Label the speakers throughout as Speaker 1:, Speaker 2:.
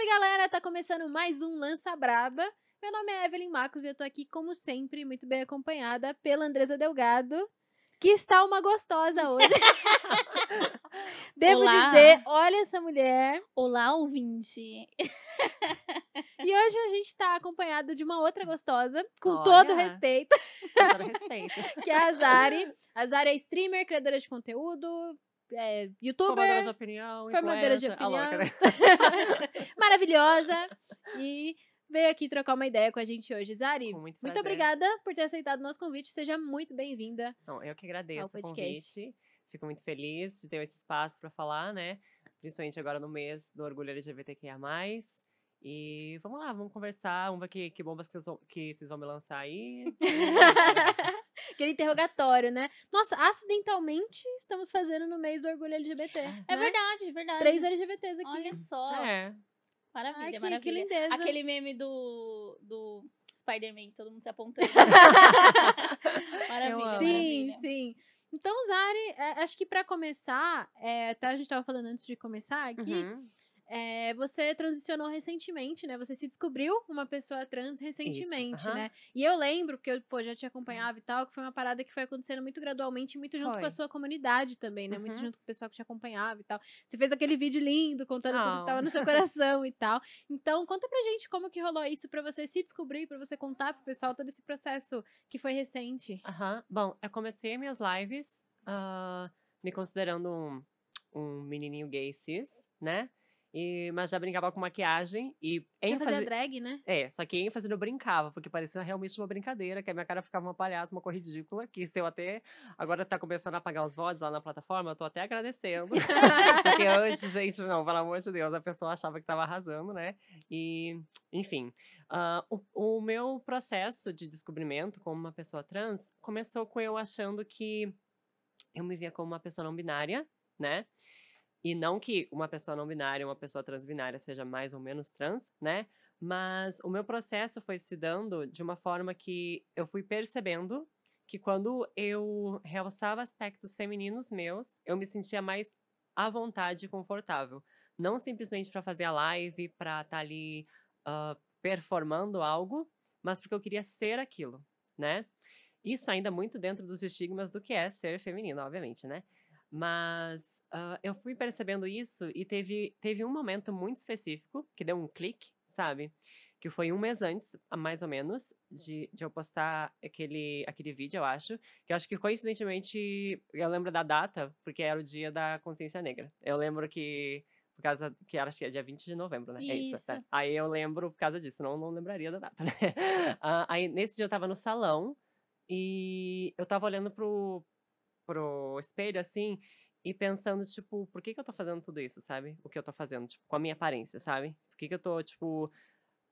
Speaker 1: Salve galera, tá começando mais um Lança Braba. Meu nome é Evelyn Marcos e eu tô aqui, como sempre, muito bem acompanhada pela Andresa Delgado, que está uma gostosa hoje. Devo
Speaker 2: Olá.
Speaker 1: dizer, olha essa mulher.
Speaker 2: Olá, ouvinte.
Speaker 1: E hoje a gente tá acompanhada de uma outra gostosa, com
Speaker 3: Olha.
Speaker 1: todo respeito,
Speaker 3: Com todo respeito.
Speaker 1: que é a Zari. A Zari é streamer, criadora de conteúdo, é, youtuber.
Speaker 3: Formadora de opinião.
Speaker 1: formadora de opinião.
Speaker 3: louca, né?
Speaker 1: Maravilhosa. E veio aqui trocar uma ideia com a gente hoje. Zari,
Speaker 3: muito
Speaker 1: muito obrigada por ter aceitado o nosso convite. Seja muito bem-vinda.
Speaker 3: Eu que agradeço
Speaker 1: Ao
Speaker 3: o
Speaker 1: podcast.
Speaker 3: convite. Fico muito feliz de ter esse espaço para falar, né? Principalmente agora no mês do Orgulho LGBTQIA+. E vamos lá, vamos conversar. Vamos ver que, que bombas que vão, que vocês vão me lançar aí.
Speaker 1: Aquele interrogatório, né? Nossa, acidentalmente estamos fazendo no mês do orgulho LGBT.
Speaker 2: É
Speaker 1: né?
Speaker 2: verdade, verdade.
Speaker 1: Três LGBTs aqui.
Speaker 2: Olha só.
Speaker 3: é,
Speaker 2: Maravilha,
Speaker 1: Ai, que, que
Speaker 2: maravilha.
Speaker 1: lindeza.
Speaker 2: Aquele meme do, do Spider-Man, todo mundo se apontando. maravilha.
Speaker 1: Sim,
Speaker 2: maravilha.
Speaker 1: sim. Então, Zari, é, acho que pra começar, é, até a gente tava falando antes de começar aqui,
Speaker 3: uhum.
Speaker 1: É, você transicionou recentemente, né? Você se descobriu uma pessoa trans recentemente,
Speaker 3: aham.
Speaker 1: né? E eu lembro, porque eu pô, já te acompanhava e tal, que foi uma parada que foi acontecendo muito gradualmente, muito junto com a
Speaker 3: Foi.
Speaker 1: sua comunidade também, né? Muito
Speaker 3: Uhum.
Speaker 1: junto com o pessoal que te acompanhava e tal. Você fez aquele vídeo lindo, contando tudo que tava
Speaker 3: Oh.
Speaker 1: no seu coração e tal. Então, conta pra gente como que rolou isso pra você se descobrir, pra você contar pro pessoal todo esse processo que foi recente.
Speaker 3: Aham. Bom, eu comecei minhas lives ah, me considerando um, um menininho gay cis, né? E, mas já brincava com maquiagem e
Speaker 1: Você
Speaker 3: ênfase...
Speaker 1: fazia drag, né?
Speaker 3: É, só que ênfase no brincava, porque parecia realmente uma brincadeira, que a minha cara ficava uma palhaça, uma cor ridícula, que se eu até agora tá começando a pagar os votos lá na plataforma, eu tô até agradecendo. porque antes, gente, não, pelo amor de Deus, a pessoa achava que tava arrasando, né? E, enfim, ah, o, o meu processo de descobrimento como uma pessoa trans começou com eu achando que eu me via como uma pessoa não binária, né? E não que uma pessoa não binária, uma pessoa transbinária seja mais ou menos trans, né? Mas o meu processo foi se dando de uma forma que eu fui percebendo que quando eu realçava aspectos femininos meus, eu me sentia mais à vontade e confortável. Não simplesmente para fazer a live, para estar ali ah, performando algo, mas porque eu queria ser aquilo, né? Isso ainda muito dentro dos estigmas do que é ser feminino, obviamente, né? Mas ah, eu fui percebendo isso e teve, teve um momento muito específico que deu um clique, sabe? Que foi um mês antes, a- mais ou menos, de, de eu postar aquele, aquele vídeo, eu acho. Que eu acho que coincidentemente eu lembro da data, porque era o dia da consciência negra. Eu lembro que. Por causa que era, acho que é dia 20 de novembro, né? É isso. tá.
Speaker 2: Isso.
Speaker 3: Aí eu lembro por causa disso, não, não lembraria da data, né? Ah, aí nesse dia eu tava no salão e eu tava olhando pro, pro espelho, assim, e pensando, tipo, por que que eu tô fazendo tudo isso, sabe? O que eu tô fazendo, tipo, com a minha aparência, sabe? Por que que eu tô, tipo,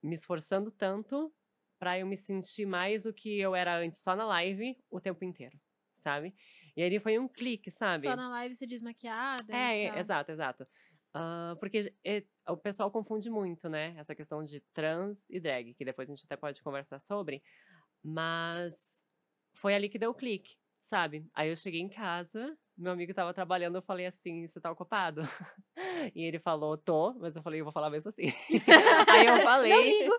Speaker 3: me esforçando tanto pra eu me sentir mais o que eu era antes só na live o tempo inteiro, sabe? E aí foi um clique, sabe?
Speaker 1: Só na live você desmaquiada.
Speaker 3: É, é, exato, exato. Ah, porque é, o pessoal confunde muito, né? Essa questão de trans e drag, que depois a gente até pode conversar sobre. Mas foi ali que deu o clique, sabe? Aí eu cheguei em casa, meu amigo tava trabalhando, eu falei assim, você tá ocupado? E ele falou, tô, mas eu falei, eu vou falar mesmo assim. Aí eu falei.
Speaker 1: Não ligo.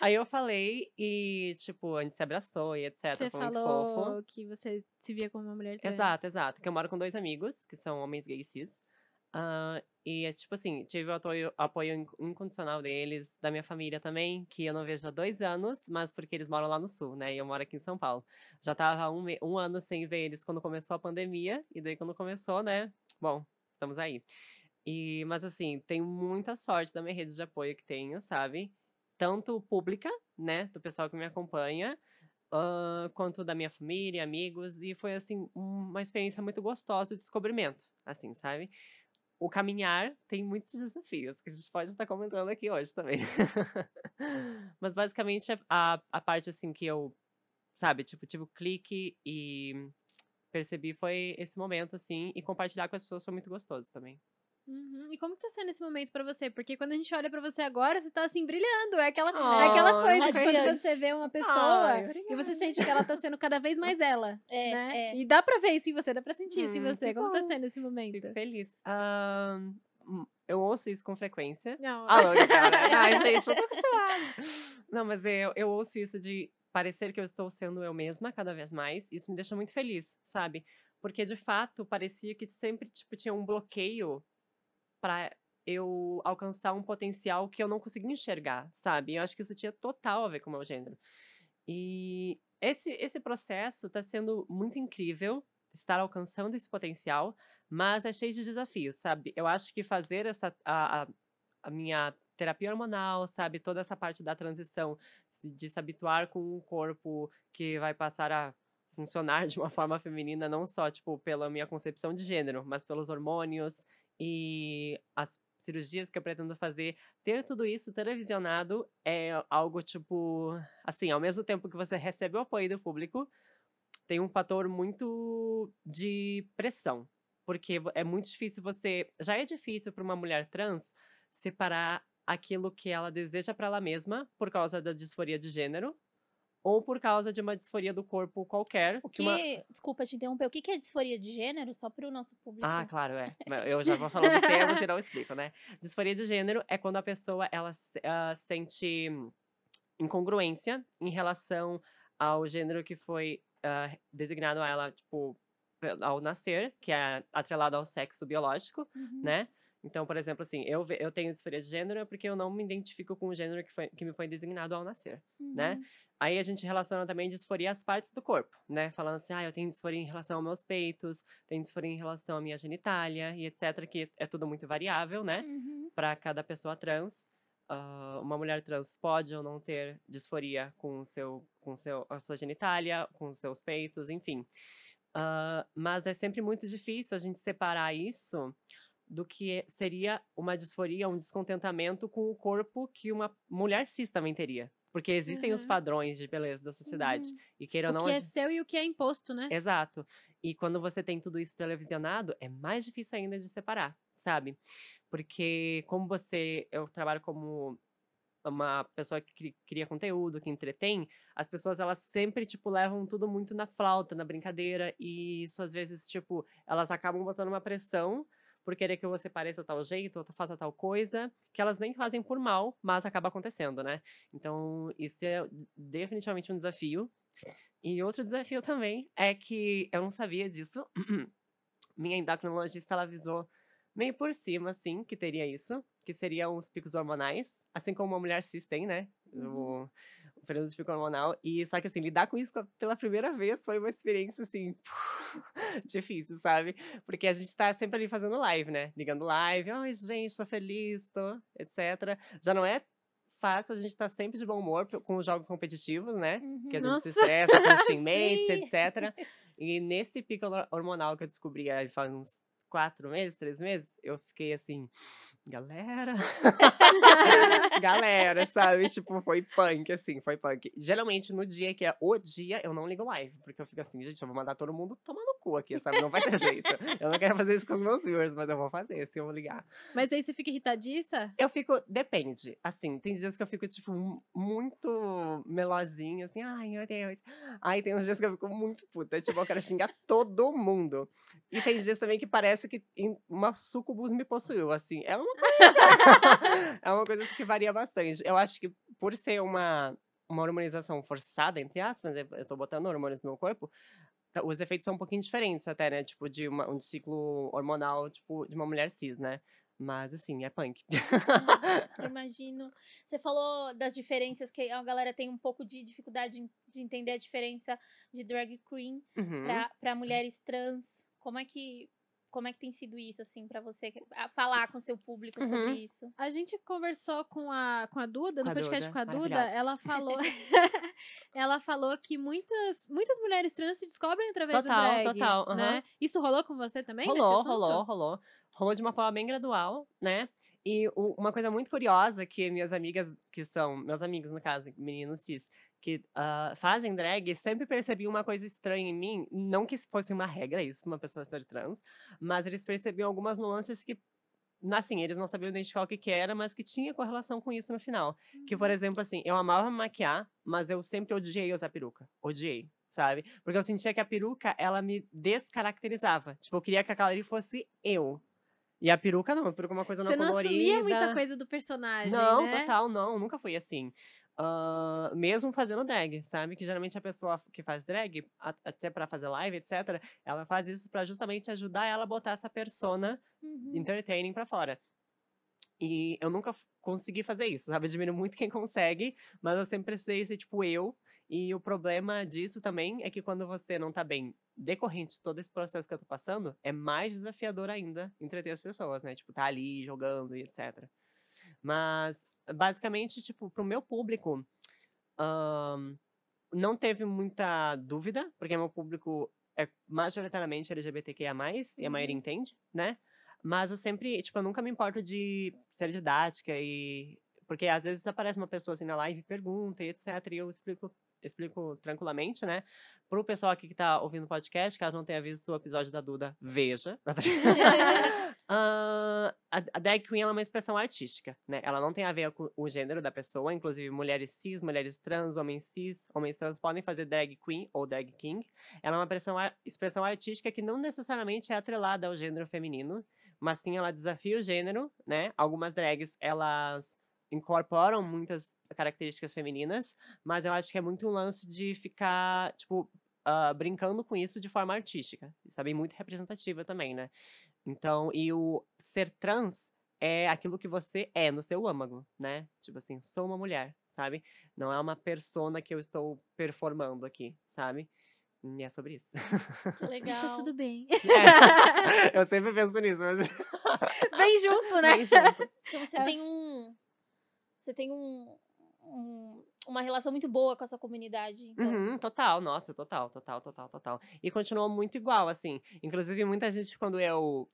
Speaker 3: Aí eu falei e, tipo, a gente se abraçou e etc.
Speaker 1: Você
Speaker 3: foi muito fofo.
Speaker 1: falou que você se via como uma mulher trans.
Speaker 3: Exato, exato. Que eu moro com dois amigos, que são homens gays cis. Ah, e é tipo assim, tive o apoio, apoio in- incondicional deles, da minha família também, que eu não vejo há dois anos, mas porque eles moram lá no sul, né? E eu moro aqui em São Paulo. Já tava um, um ano sem ver eles quando começou a pandemia, e daí quando começou, né? Bom, estamos aí. E, mas assim, tenho muita sorte da minha rede de apoio que tenho, sabe? Tanto pública, né? Do pessoal que me acompanha, ah, quanto da minha família, amigos, e foi assim uma experiência muito gostosa de descobrimento, assim, sabe? O caminhar tem muitos desafios que a gente pode estar comentando aqui hoje também. Mas basicamente a, a, a parte assim que eu, sabe, tipo, tive o clique e percebi foi esse momento assim e compartilhar com as pessoas foi muito gostoso também.
Speaker 1: Uhum. E como que tá sendo esse momento pra você? Porque quando a gente olha pra você agora, você tá assim, brilhando. É aquela, é aquela
Speaker 3: Ah,
Speaker 1: coisa que quando você vê uma pessoa
Speaker 3: Ai,
Speaker 1: e você sente que ela tá sendo cada vez mais ela.
Speaker 2: É,
Speaker 1: né?
Speaker 2: é.
Speaker 1: E dá pra ver isso em você, dá pra sentir isso em
Speaker 3: Hum,
Speaker 1: você.
Speaker 3: que
Speaker 1: Como tá
Speaker 3: bom.
Speaker 1: sendo esse momento?
Speaker 3: Fico feliz. Hum, eu ouço isso com frequência.
Speaker 1: Não,
Speaker 3: Ah, cara. Ai, gente, eu tô acostumada. Não, mas eu, eu ouço isso de parecer que eu estou sendo eu mesma cada vez mais. Isso me deixa muito feliz, sabe? Porque, de fato, parecia que sempre, tipo, tinha um bloqueio pra eu alcançar um potencial que eu não conseguia enxergar, sabe? Eu acho que isso tinha total a ver com o meu gênero. E esse, esse processo tá sendo muito incrível, estar alcançando esse potencial, mas é cheio de desafios, sabe? Eu acho que fazer essa a, a, a minha terapia hormonal, sabe, toda essa parte da transição de se habituar com um corpo que vai passar a funcionar de uma forma feminina, não só tipo pela minha concepção de gênero, mas pelos hormônios e as cirurgias que eu pretendo fazer, ter tudo isso televisionado é algo tipo, assim, ao mesmo tempo que você recebe o apoio do público, tem um fator muito de pressão, porque é muito difícil você, já é difícil para uma mulher trans separar aquilo que ela deseja para ela mesma por causa da disforia de gênero ou por causa de uma disforia do corpo qualquer.
Speaker 2: O
Speaker 3: que
Speaker 2: que,
Speaker 3: uma-
Speaker 2: desculpa te interromper, o que é disforia de gênero? Só para o nosso público.
Speaker 3: Ah, claro, é. Eu já vou falando os termos e não explico, né? Disforia de gênero é quando a pessoa ela ah, sente incongruência em relação ao gênero que foi ah, designado a ela, tipo, ao nascer, que é atrelado ao sexo biológico,
Speaker 2: Uhum.
Speaker 3: né? Então, por exemplo, assim, eu, eu tenho disforia de gênero porque eu não me identifico com o gênero que, foi, que me foi designado ao nascer. né?
Speaker 2: Uhum.
Speaker 3: Aí a gente relaciona também disforia às partes do corpo, né? Falando assim, ah, eu tenho disforia em relação aos meus peitos, tenho disforia em relação à minha genitália e etc, que é tudo muito variável, né?
Speaker 2: Uhum.
Speaker 3: Para cada pessoa trans. Ah, uma mulher trans pode ou não ter disforia com o seu, com seu, a sua genitália, com os seus peitos, enfim. Ah, mas é sempre muito difícil a gente separar isso do que seria uma disforia, um descontentamento com o corpo que uma mulher cis também teria. Porque existem os
Speaker 1: Uhum.
Speaker 3: padrões de beleza da sociedade.
Speaker 2: Uhum.
Speaker 3: E queira ou
Speaker 1: o
Speaker 3: não.
Speaker 1: que
Speaker 3: a
Speaker 1: é seu e o que é imposto, né?
Speaker 3: Exato. E quando você tem tudo isso televisionado, é mais difícil ainda de separar, sabe? Porque como você, eu trabalho como uma pessoa que cri- cria conteúdo, que entretém, as pessoas elas sempre tipo levam tudo muito na flauta, na brincadeira e isso às vezes tipo, elas acabam botando uma pressão por querer que você pareça tal jeito, ou faça tal coisa, que elas nem fazem por mal, mas acaba acontecendo, né? Então, isso é definitivamente um desafio. E outro desafio também é que eu não sabia disso. Minha endocrinologista ela avisou meio por cima, assim, que teria isso, que seriam os picos hormonais, assim como uma mulher cis tem, né? O, o período de pico hormonal. E só que assim, lidar com isso pela primeira vez foi uma experiência assim. difícil, sabe? Porque a gente tá sempre ali fazendo live, né? Ligando live, ai, gente, tô feliz, tô, etc. Já não é fácil, a gente tá sempre de bom humor com os jogos competitivos, né?
Speaker 2: Uhum.
Speaker 3: que a gente
Speaker 1: Nossa,
Speaker 3: se estressa com os teammates, etc. E nesse pico hor- hormonal que eu descobri aí faz uns quatro meses, três meses, eu fiquei assim, galera. galera, sabe? Tipo, foi punk, assim, foi punk. Geralmente, no dia que é o dia, eu não ligo live, porque eu fico assim, gente, eu vou mandar todo mundo tomar no cu aqui, sabe? Não vai ter jeito. Eu não quero fazer isso com os meus viewers, mas eu vou fazer, se eu vou ligar.
Speaker 1: Mas aí você fica irritadiça?
Speaker 3: Eu fico, depende. Assim, tem dias que eu fico, tipo, mu- muito melosinha, assim, ai, meu Deus. Aí tem uns dias que eu fico muito puta, tipo, eu quero xingar todo mundo. E tem dias também que parece que em- uma sucubus me possuiu, assim. É uma coisa. é uma coisa que varia bastante. Eu acho que por ser uma, uma hormonização forçada, entre aspas, eu eu tô botando hormônios no meu corpo, tá- os efeitos são um pouquinho diferentes até, né? Tipo, de uma- um ciclo hormonal, tipo, de uma mulher cis, né? Mas, assim, é punk.
Speaker 2: Eu imagino. Você falou das diferenças que a galera tem um pouco de dificuldade de entender a diferença de drag queen
Speaker 3: Uhum.
Speaker 2: para mulheres trans. Como é que como é que tem sido isso assim para você falar com o seu público sobre
Speaker 3: Uhum.
Speaker 2: isso?
Speaker 1: A gente conversou com a, com a Duda,
Speaker 3: Com
Speaker 1: no
Speaker 3: a
Speaker 1: podcast
Speaker 3: Duda,
Speaker 1: com a Duda, ela falou ela falou que muitas, muitas mulheres trans se descobrem através
Speaker 3: Total,
Speaker 1: do drag,
Speaker 3: total, aham.
Speaker 1: né? Isso rolou com você também
Speaker 3: Rolou, rolou, rolou. Rolou de uma forma bem gradual, né? E uma coisa muito curiosa que minhas amigas, que são, meus amigos no caso, meninos cis, que ah, fazem drag, sempre percebiam uma coisa estranha em mim. Não que fosse uma regra isso pra uma pessoa ser trans, mas eles percebiam algumas nuances que, assim, eles não sabiam identificar o que, que era, mas que tinha correlação com isso no final. Que, por exemplo, assim, eu amava me maquiar, mas eu sempre odiei usar peruca. Odiei, sabe? Porque eu sentia que a peruca, ela me descaracterizava. Tipo, eu queria que aquela ali fosse eu. E a peruca não, a peruca é uma coisa não
Speaker 1: Você não
Speaker 3: colorida.
Speaker 1: assumia muita coisa do personagem,
Speaker 3: Não,
Speaker 1: né?
Speaker 3: total, não, nunca fui assim. Ah, mesmo fazendo drag, sabe? Que geralmente a pessoa que faz drag, até pra fazer live, etc., ela faz isso pra justamente ajudar ela a botar essa persona
Speaker 2: Uhum.
Speaker 3: entertaining pra fora. E eu nunca consegui fazer isso, sabe? Admiro muito quem consegue, mas eu sempre precisei ser tipo eu. E o problema disso também é que quando você não tá bem decorrente de todo esse processo que eu tô passando, é mais desafiador ainda entreter as pessoas, né? Tipo, tá ali jogando e etc. Mas, basicamente, tipo, pro meu público, ahn, não teve muita dúvida, porque meu público é majoritariamente LGBTQIA+, e a maioria
Speaker 2: Uhum.
Speaker 3: entende, né? Mas eu sempre, tipo, eu nunca me importo de ser didática e... Porque às vezes aparece uma pessoa assim na live e pergunta e etc, e eu explico, explico tranquilamente, né? Pro pessoal aqui que tá ouvindo o podcast, caso não tenha visto o episódio da Duda, veja. Ah, a, drag queen é uma expressão artística, né? Ela não tem a ver com o gênero da pessoa, inclusive mulheres cis, mulheres trans, homens cis, homens trans podem fazer drag queen ou drag king. Ela é uma expressão, expressão artística que não necessariamente é atrelada ao gênero feminino, mas sim ela desafia o gênero, né? Algumas drags, elas incorporam muitas características femininas, mas eu acho que é muito um lance de ficar, tipo, ah, brincando com isso de forma artística, sabe? Muito representativa também, né? Então, e o ser trans é aquilo que você é no seu âmago, né? Tipo assim, sou uma mulher, sabe? Não é uma persona que eu estou performando aqui, sabe? E é sobre isso.
Speaker 2: Que
Speaker 1: Tá
Speaker 2: legal.
Speaker 1: tudo bem.
Speaker 3: É, eu sempre penso nisso, mas.
Speaker 1: Bem junto, né?
Speaker 3: Bem junto.
Speaker 2: Então você tem um. Você tem um, um- uma relação muito boa com essa comunidade. Então.
Speaker 3: Uhum, total, nossa, total, total, total, total. E continuou muito igual, assim. Inclusive, muita gente, quando eu,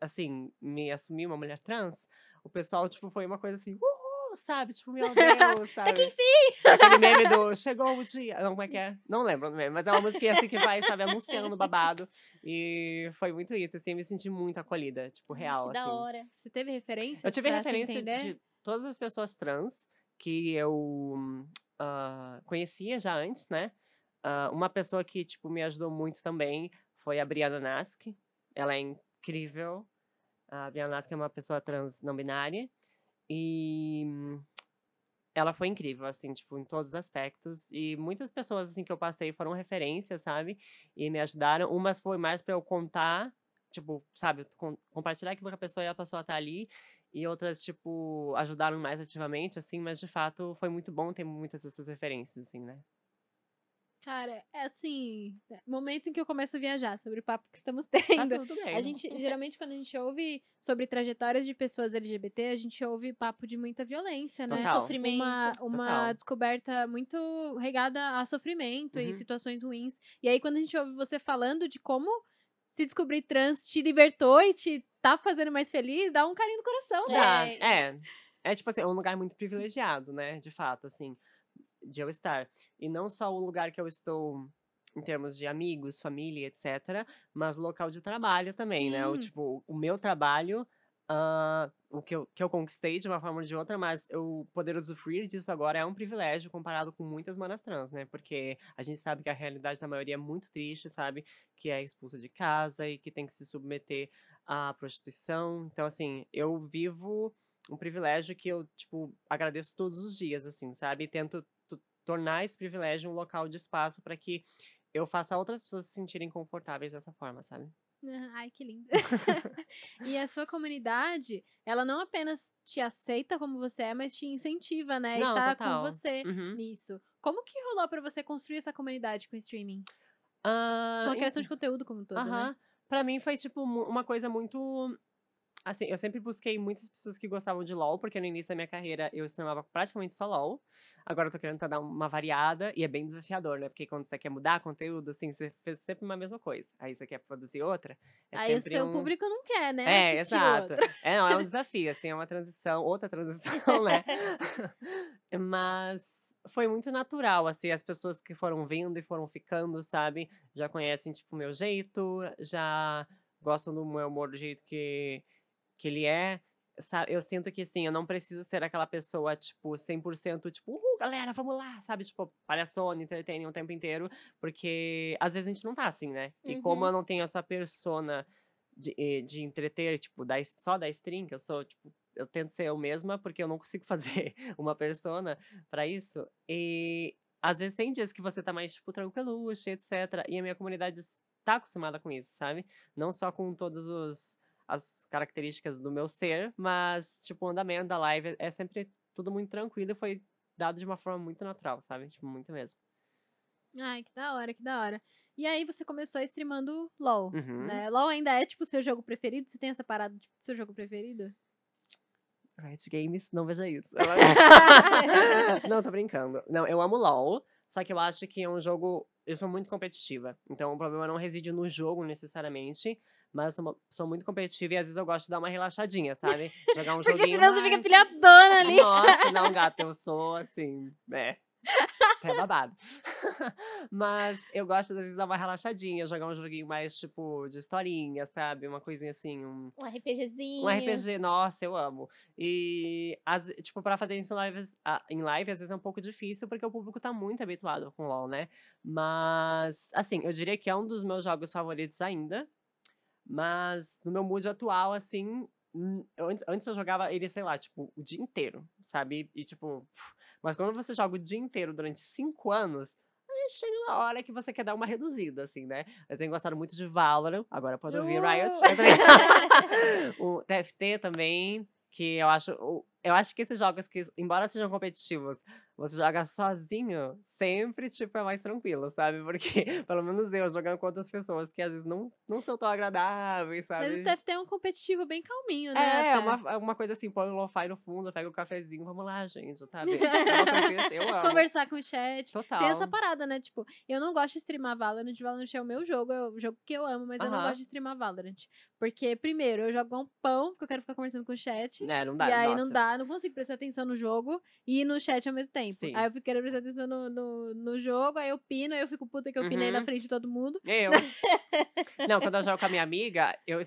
Speaker 3: assim, me assumi uma mulher trans, o pessoal, tipo, foi uma coisa assim, uhul, sabe? Tipo, meu Deus, sabe?
Speaker 1: Até que enfim!
Speaker 3: Aquele meme do chegou o dia. Não, como é que é? Não lembro o meme, mas é uma música assim que vai, sabe, anunciando o babado. E foi muito isso, assim, eu me senti muito acolhida, tipo, real,
Speaker 2: que da
Speaker 3: assim.
Speaker 2: hora.
Speaker 1: Você teve referência?
Speaker 3: Eu tive referência de todas as pessoas trans que eu ah, conhecia já antes, né? Ah, uma pessoa que, tipo, me ajudou muito também foi a Brianna Nask. Ela é incrível. A Brianna Nask é uma pessoa trans não binária. E ela foi incrível, assim, tipo, em todos os aspectos. E muitas pessoas, assim, que eu passei foram referências, sabe? E me ajudaram. Umas foi mais pra eu contar, tipo, sabe? com- compartilhar aquilo que a pessoa e a pessoa tá ali. E outras, tipo, ajudaram mais ativamente, assim. Mas, de fato, foi muito bom ter muitas dessas referências, assim, né?
Speaker 1: Cara, é assim, momento em que eu começo a viajar sobre o papo que estamos
Speaker 3: Tá
Speaker 1: tendo.
Speaker 3: tudo bem.
Speaker 1: A gente, geralmente, quando a gente ouve sobre trajetórias de pessoas LGBT, a gente ouve papo de muita violência, né?
Speaker 3: Total.
Speaker 2: Sofrimento.
Speaker 1: Uma, uma
Speaker 3: Total.
Speaker 1: descoberta muito regada a sofrimento e
Speaker 3: Uhum.
Speaker 1: situações ruins. E aí, quando a gente ouve você falando de como se descobrir trans te libertou e te tá fazendo mais feliz, dá um carinho no coração, né?
Speaker 3: Dá,
Speaker 2: É,
Speaker 3: é. É tipo assim, é um lugar muito privilegiado, né? De fato, assim, de eu estar. E não só o lugar que eu estou em termos de amigos, família, etc., mas local de trabalho também, né? O
Speaker 1: Sim.
Speaker 3: tipo, o meu trabalho, ah, o que eu, que eu conquistei de uma forma ou de outra, mas eu poder usufruir disso agora é um privilégio comparado com muitas manas trans, né? Porque a gente sabe que a realidade da maioria é muito triste, sabe? Que é expulsa de casa e que tem que se submeter à prostituição. Então, assim, eu vivo um privilégio que eu, tipo, agradeço todos os dias, assim, sabe? E tento tornar esse privilégio um local de espaço para que eu faça outras pessoas se sentirem confortáveis dessa forma, sabe?
Speaker 1: Ai, que lindo. e a sua comunidade, ela não apenas te aceita como você é, mas te incentiva, né?
Speaker 3: Não,
Speaker 1: e tá
Speaker 3: total.
Speaker 1: com você
Speaker 3: Uhum.
Speaker 1: nisso. Como que rolou pra você construir essa comunidade com o streaming?
Speaker 3: Ah,
Speaker 1: Com a criação de conteúdo como um todo, né?
Speaker 3: Aham. Pra mim foi, tipo, uma coisa muito. Assim, eu sempre busquei muitas pessoas que gostavam de LOL, porque no início da minha carreira eu streamava praticamente só LOL. Agora eu tô querendo dar uma variada e é bem desafiador, né? Porque quando você quer mudar conteúdo, assim, você fez sempre uma mesma coisa. Aí você quer produzir outra. É
Speaker 1: Aí o seu
Speaker 3: um...
Speaker 1: público não quer, né?
Speaker 3: É,
Speaker 1: assistir
Speaker 3: exato.
Speaker 1: outra.
Speaker 3: É, não, é um desafio, assim, é uma transição, outra transição, né? Mas foi muito natural, assim, as pessoas que foram vindo e foram ficando, sabe? Já conhecem, tipo, o meu jeito, já gostam do meu humor do jeito que, que ele é. Eu sinto que, assim, eu não preciso ser aquela pessoa, tipo, 100%, tipo, uhul, galera, vamos lá, sabe? Tipo, palhaçona, entertaining o tempo inteiro, porque às vezes a gente não tá assim, né? E como
Speaker 2: Uhum.
Speaker 3: eu não tenho essa persona de, eh, de entreter, tipo, da, só da stream, que eu sou, tipo, eu tento ser eu mesma, porque eu não consigo fazer uma persona pra isso. E às vezes tem dias que você tá mais, tipo, tranquiluxa, etc. E a minha comunidade tá acostumada com isso, sabe? Não só com todas os, as características do meu ser, mas, tipo, o andamento da live é sempre tudo muito tranquilo e foi dado de uma forma muito natural, sabe? Tipo, muito mesmo.
Speaker 1: Ai, que da hora, que da hora. E aí você começou streamando LOL,
Speaker 3: Uhum.
Speaker 1: né? LOL ainda é, tipo, o seu jogo preferido? Você tem essa parada, tipo, seu jogo preferido?
Speaker 3: Riot Games, não veja isso. não, tô brincando. Não, eu amo LoL, só que eu acho que é um jogo. Eu sou muito competitiva. Então o problema não reside no jogo necessariamente, mas eu sou, uma- sou muito competitiva e às vezes eu gosto de dar uma relaxadinha, sabe? Jogar um
Speaker 1: Porque
Speaker 3: joguinho.
Speaker 1: senão você fica pilhadona ali.
Speaker 3: Nossa, não, gata, eu sou assim. É. Até babado. Mas eu gosto, às vezes, de dar uma relaxadinha, jogar um joguinho mais, tipo, de historinha, sabe? Uma coisinha assim, um,
Speaker 2: Um RPGzinho.
Speaker 3: um RPG, nossa, eu amo. E, as, tipo, pra fazer isso em live, em live, às vezes é um pouco difícil, porque o público tá muito habituado com LoL, né? Mas, assim, eu diria que é um dos meus jogos favoritos ainda. Mas, no meu mood atual, assim, hum, eu an- antes eu jogava ele, sei lá, tipo, o dia inteiro, sabe? E, tipo, mas quando você joga o dia inteiro durante cinco anos, aí chega uma hora que você quer dar uma reduzida, assim, né? Eu tenho gostado muito de Valorant, agora pode ouvir Riot.
Speaker 1: Uh!
Speaker 3: Também- o TFT também, que eu acho. Eu acho que esses jogos que, embora sejam competitivos, você joga sozinho, sempre, tipo, é mais tranquilo, sabe? Porque, pelo menos eu, jogando com outras pessoas que às vezes não, não são tão agradáveis, sabe?
Speaker 1: Mas TFT é um competitivo bem calminho, né?
Speaker 3: É,
Speaker 1: até.
Speaker 3: uma, é uma coisa assim, põe um lo-fi no fundo, pega o cafezinho, vamos lá, gente, sabe? É assim, eu amo.
Speaker 1: Conversar com o chat.
Speaker 3: Total.
Speaker 1: Tem essa parada, né? Tipo, eu não gosto de streamar Valorant. Valorant é o meu jogo, é o jogo que eu amo, mas eu não gosto de streamar Valorant. Porque, primeiro, eu jogo um pão, porque eu quero ficar conversando com o chat.
Speaker 3: É, não dá,
Speaker 1: e aí
Speaker 3: nossa.
Speaker 1: não dá, não consigo prestar atenção no jogo e no chat ao mesmo tempo.
Speaker 3: Sim.
Speaker 1: Aí eu fico querendo prestar atenção no, no, no jogo, aí eu pino, aí eu fico puta que eu pinei na
Speaker 3: Uhum.
Speaker 1: frente de todo mundo.
Speaker 3: Eu. não, quando eu jogo com a minha amiga, eu,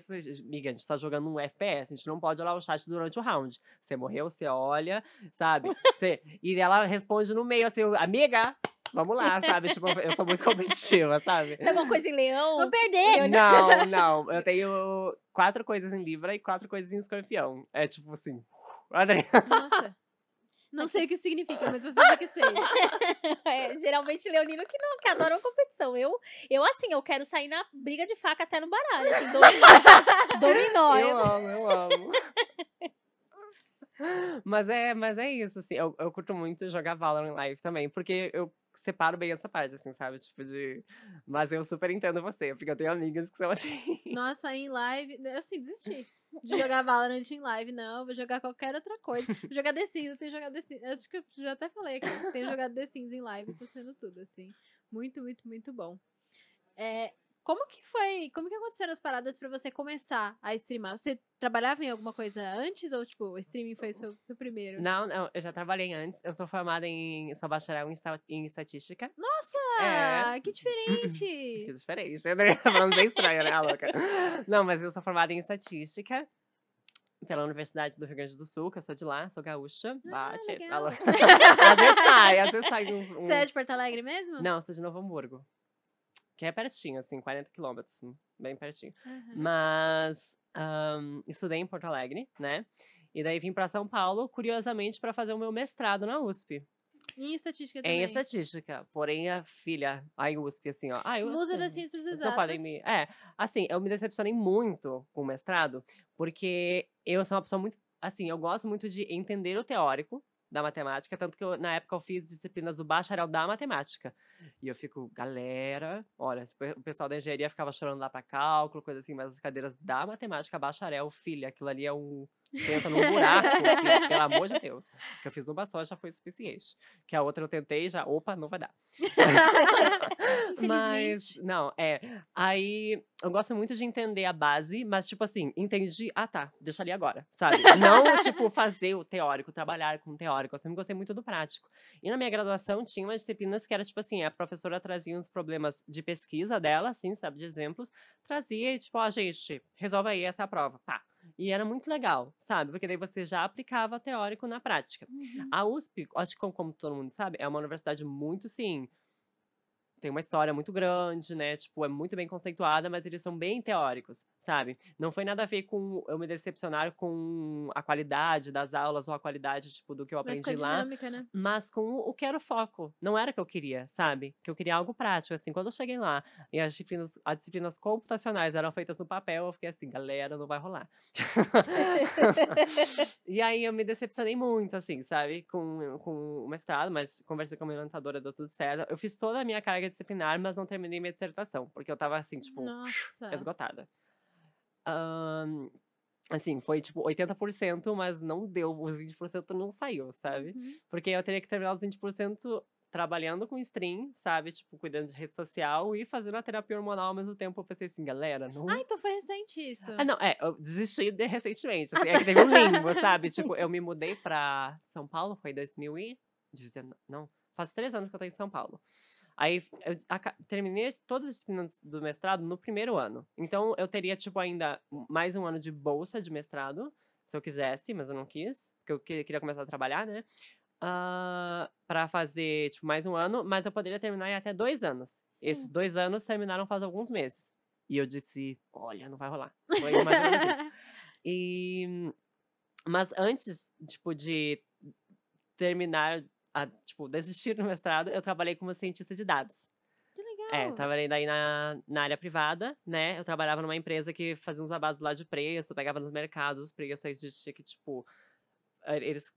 Speaker 3: amiga, a gente tá jogando um FPS, a gente não pode olhar o chat durante o round. Você morreu, você olha, sabe? Você, e ela responde no meio assim, amiga, vamos lá, sabe? Tipo, eu sou muito competitiva, sabe?
Speaker 2: Tem alguma coisa em leão?
Speaker 1: Vou perder!
Speaker 3: Não, não. Eu tenho quatro coisas em Libra e quatro coisas em escorpião. É tipo assim. Adriana.
Speaker 1: Nossa. Não sei o que significa, mas vou fazer que sei.
Speaker 2: É, geralmente leonino que não, que adoram competição. Eu, eu assim, eu quero sair na briga de faca até no baralho, assim, dominó. dominó.
Speaker 3: Eu
Speaker 2: Eu-
Speaker 3: amo, eu amo. mas, é, mas é isso, assim. Eu, eu curto muito jogar Valorant live também, porque eu separo bem essa parte, assim, sabe? Tipo de. Mas eu super entendo você, porque eu tenho amigas que são assim.
Speaker 1: Nossa, em live. Eu assim, desisti de jogar Valorant em live, não. Vou jogar qualquer outra coisa. Vou jogar The Sims, eu tenho jogado The Sims. Acho que eu já até falei aqui. Tenho jogado The Sims em live, tá sendo tudo, assim. Muito, muito, muito bom. É, como que foi. Como que aconteceram as paradas pra você começar a streamar? Você trabalhava em alguma coisa antes ou, tipo, o streaming foi o seu, seu primeiro?
Speaker 3: Não, não, eu já trabalhei antes. Eu sou formada em. Sou bacharel em, em estatística.
Speaker 1: Ah,
Speaker 3: É.
Speaker 1: que
Speaker 3: Que
Speaker 1: diferente!
Speaker 3: diferente, né? Falando bem estranho, né, a louca? Não, mas eu sou formada em estatística pela Universidade do Rio Grande do Sul, que eu sou de lá, sou gaúcha.
Speaker 1: Ah,
Speaker 3: Bate.
Speaker 1: legal.
Speaker 3: a louca. às vezes sai, às vezes sai uns, uns...
Speaker 1: Você é de Porto Alegre mesmo?
Speaker 3: Não, eu sou de Novo Hamburgo. Que é pertinho, assim, 40 quilômetros, assim, bem pertinho.
Speaker 1: Aham.
Speaker 3: Mas ahn, estudei em Porto Alegre, né? E daí vim pra São Paulo, curiosamente, pra fazer o meu mestrado na USP.
Speaker 1: Em estatística também.
Speaker 3: Em estatística. Porém, a filha, a USP, assim, ó. Ah, eu,
Speaker 1: Musa das ciências exatas.
Speaker 3: não podem me. É, assim, eu me decepcionei muito com o mestrado, porque eu sou uma pessoa muito. Assim, eu gosto muito de entender o teórico da matemática, tanto que eu, na época eu fiz disciplinas do bacharel da matemática. E eu fico, galera, olha, o pessoal da engenharia ficava chorando lá pra cálculo, coisa assim, mas as cadeiras da matemática, bacharel, filha, aquilo ali é um. Entra num buraco, que, pelo amor de Deus. Que eu fiz uma só já foi suficiente. Que a outra eu tentei já, opa, não vai dar. Mas, não, é. Aí eu gosto muito de entender a base, mas, tipo assim, entendi. Ah, tá, deixa ali agora, sabe? Não, tipo, fazer o teórico, trabalhar com o teórico. Eu sempre gostei muito do prático. E na minha graduação tinha umas disciplinas que era, tipo assim, a professora trazia uns problemas de pesquisa dela, assim, sabe, de exemplos, trazia e, tipo, ó, gente, resolve aí essa prova. Pá. E era muito legal, sabe? Porque daí você já aplicava teórico na prática.
Speaker 1: Uhum.
Speaker 3: A USP, acho que como, como todo mundo sabe, é uma universidade muito, sim, tem uma história muito grande, né? Tipo, é muito bem conceituada, mas eles são bem teóricos, sabe? Não foi nada a ver com eu me decepcionar com a qualidade das aulas ou a qualidade, tipo, do que eu
Speaker 1: Mas com a
Speaker 3: aprendi lá,
Speaker 1: dinâmica, né?
Speaker 3: mas com o que era o foco. Não era o que eu queria, sabe? Que eu queria algo prático, assim. Quando eu cheguei lá e as disciplinas, as disciplinas computacionais eram feitas no papel, eu fiquei assim, galera, não vai rolar. e aí eu me decepcionei muito, assim, sabe? Com, com o mestrado, mas conversei com a minha orientadora, deu tudo certo. Eu fiz toda a minha carga disciplinar, mas não terminei minha dissertação, porque eu tava assim, tipo,
Speaker 1: Nossa.
Speaker 3: esgotada. Ahn, assim, foi tipo 80%, mas não deu, os 20% não saiu, sabe?
Speaker 1: Uhum.
Speaker 3: Porque eu teria que terminar os 20% trabalhando com stream, sabe? Tipo, cuidando de rede social e fazendo a terapia hormonal ao mesmo tempo. Eu pensei assim, galera, não.
Speaker 1: Ah, então foi recente isso.
Speaker 3: Ah, não, é, eu desisti de recentemente. Assim, é que teve um limbo, sabe? Tipo, eu me mudei pra São Paulo, foi em 2019. Não, faz três anos que eu tô em São Paulo. Aí eu terminei todas as disciplinas do mestrado no primeiro ano. Então eu teria, tipo, ainda mais um ano de bolsa de mestrado, se eu quisesse, mas eu não quis, porque eu que- queria começar a trabalhar, né? Ah, pra fazer, tipo, mais um ano, mas eu poderia terminar em até dois anos. Esses
Speaker 2: Sim.
Speaker 3: dois anos terminaram faz alguns meses. E eu disse, olha, não vai rolar. Foi mais ou menos isso. E, mas antes, tipo, de terminar, a, tipo, desistir do mestrado, eu trabalhei como cientista de dados.
Speaker 1: Que legal.
Speaker 3: É, trabalhei daí na, na área privada, né? Eu trabalhava numa empresa que fazia uns trabalhos lá de preço, pegava nos mercados os preços, aí tinha que, tipo, eles...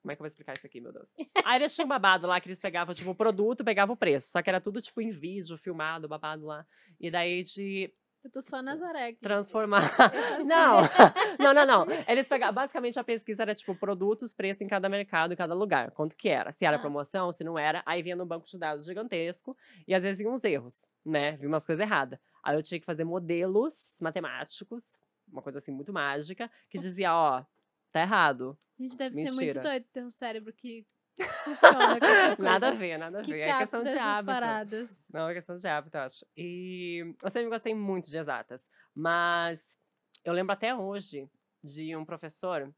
Speaker 3: Como é que eu vou explicar isso aqui, meu Deus? Aí eles tinham um babado lá que eles pegavam, tipo, o produto, pegavam o preço. Só que era tudo, tipo, em vídeo, filmado, babado lá. E daí de
Speaker 1: Eu tô só Nazaré aqui.
Speaker 3: transformar.
Speaker 1: faço
Speaker 3: Não, não, não, não. Eles pegavam. Basicamente a pesquisa era tipo produtos, preço em cada mercado, em cada lugar. Quanto que era? Se era
Speaker 2: Ah.
Speaker 3: promoção, se não era. Aí vinha no banco de dados gigantesco e às vezes vinham uns erros, né? Vinha umas coisas erradas. Aí eu tinha que fazer modelos matemáticos, uma coisa assim muito mágica, que dizia, ó, tá errado.
Speaker 1: Gente, deve ser muito
Speaker 3: Mentira.
Speaker 1: doido ter um cérebro que funciona com essas
Speaker 3: Nada a ver, nada a ver. É questão de hábito.
Speaker 1: paradas.
Speaker 3: Não, é questão de hábito, eu acho. E eu sempre gostei muito de exatas. Mas eu lembro até hoje de um professor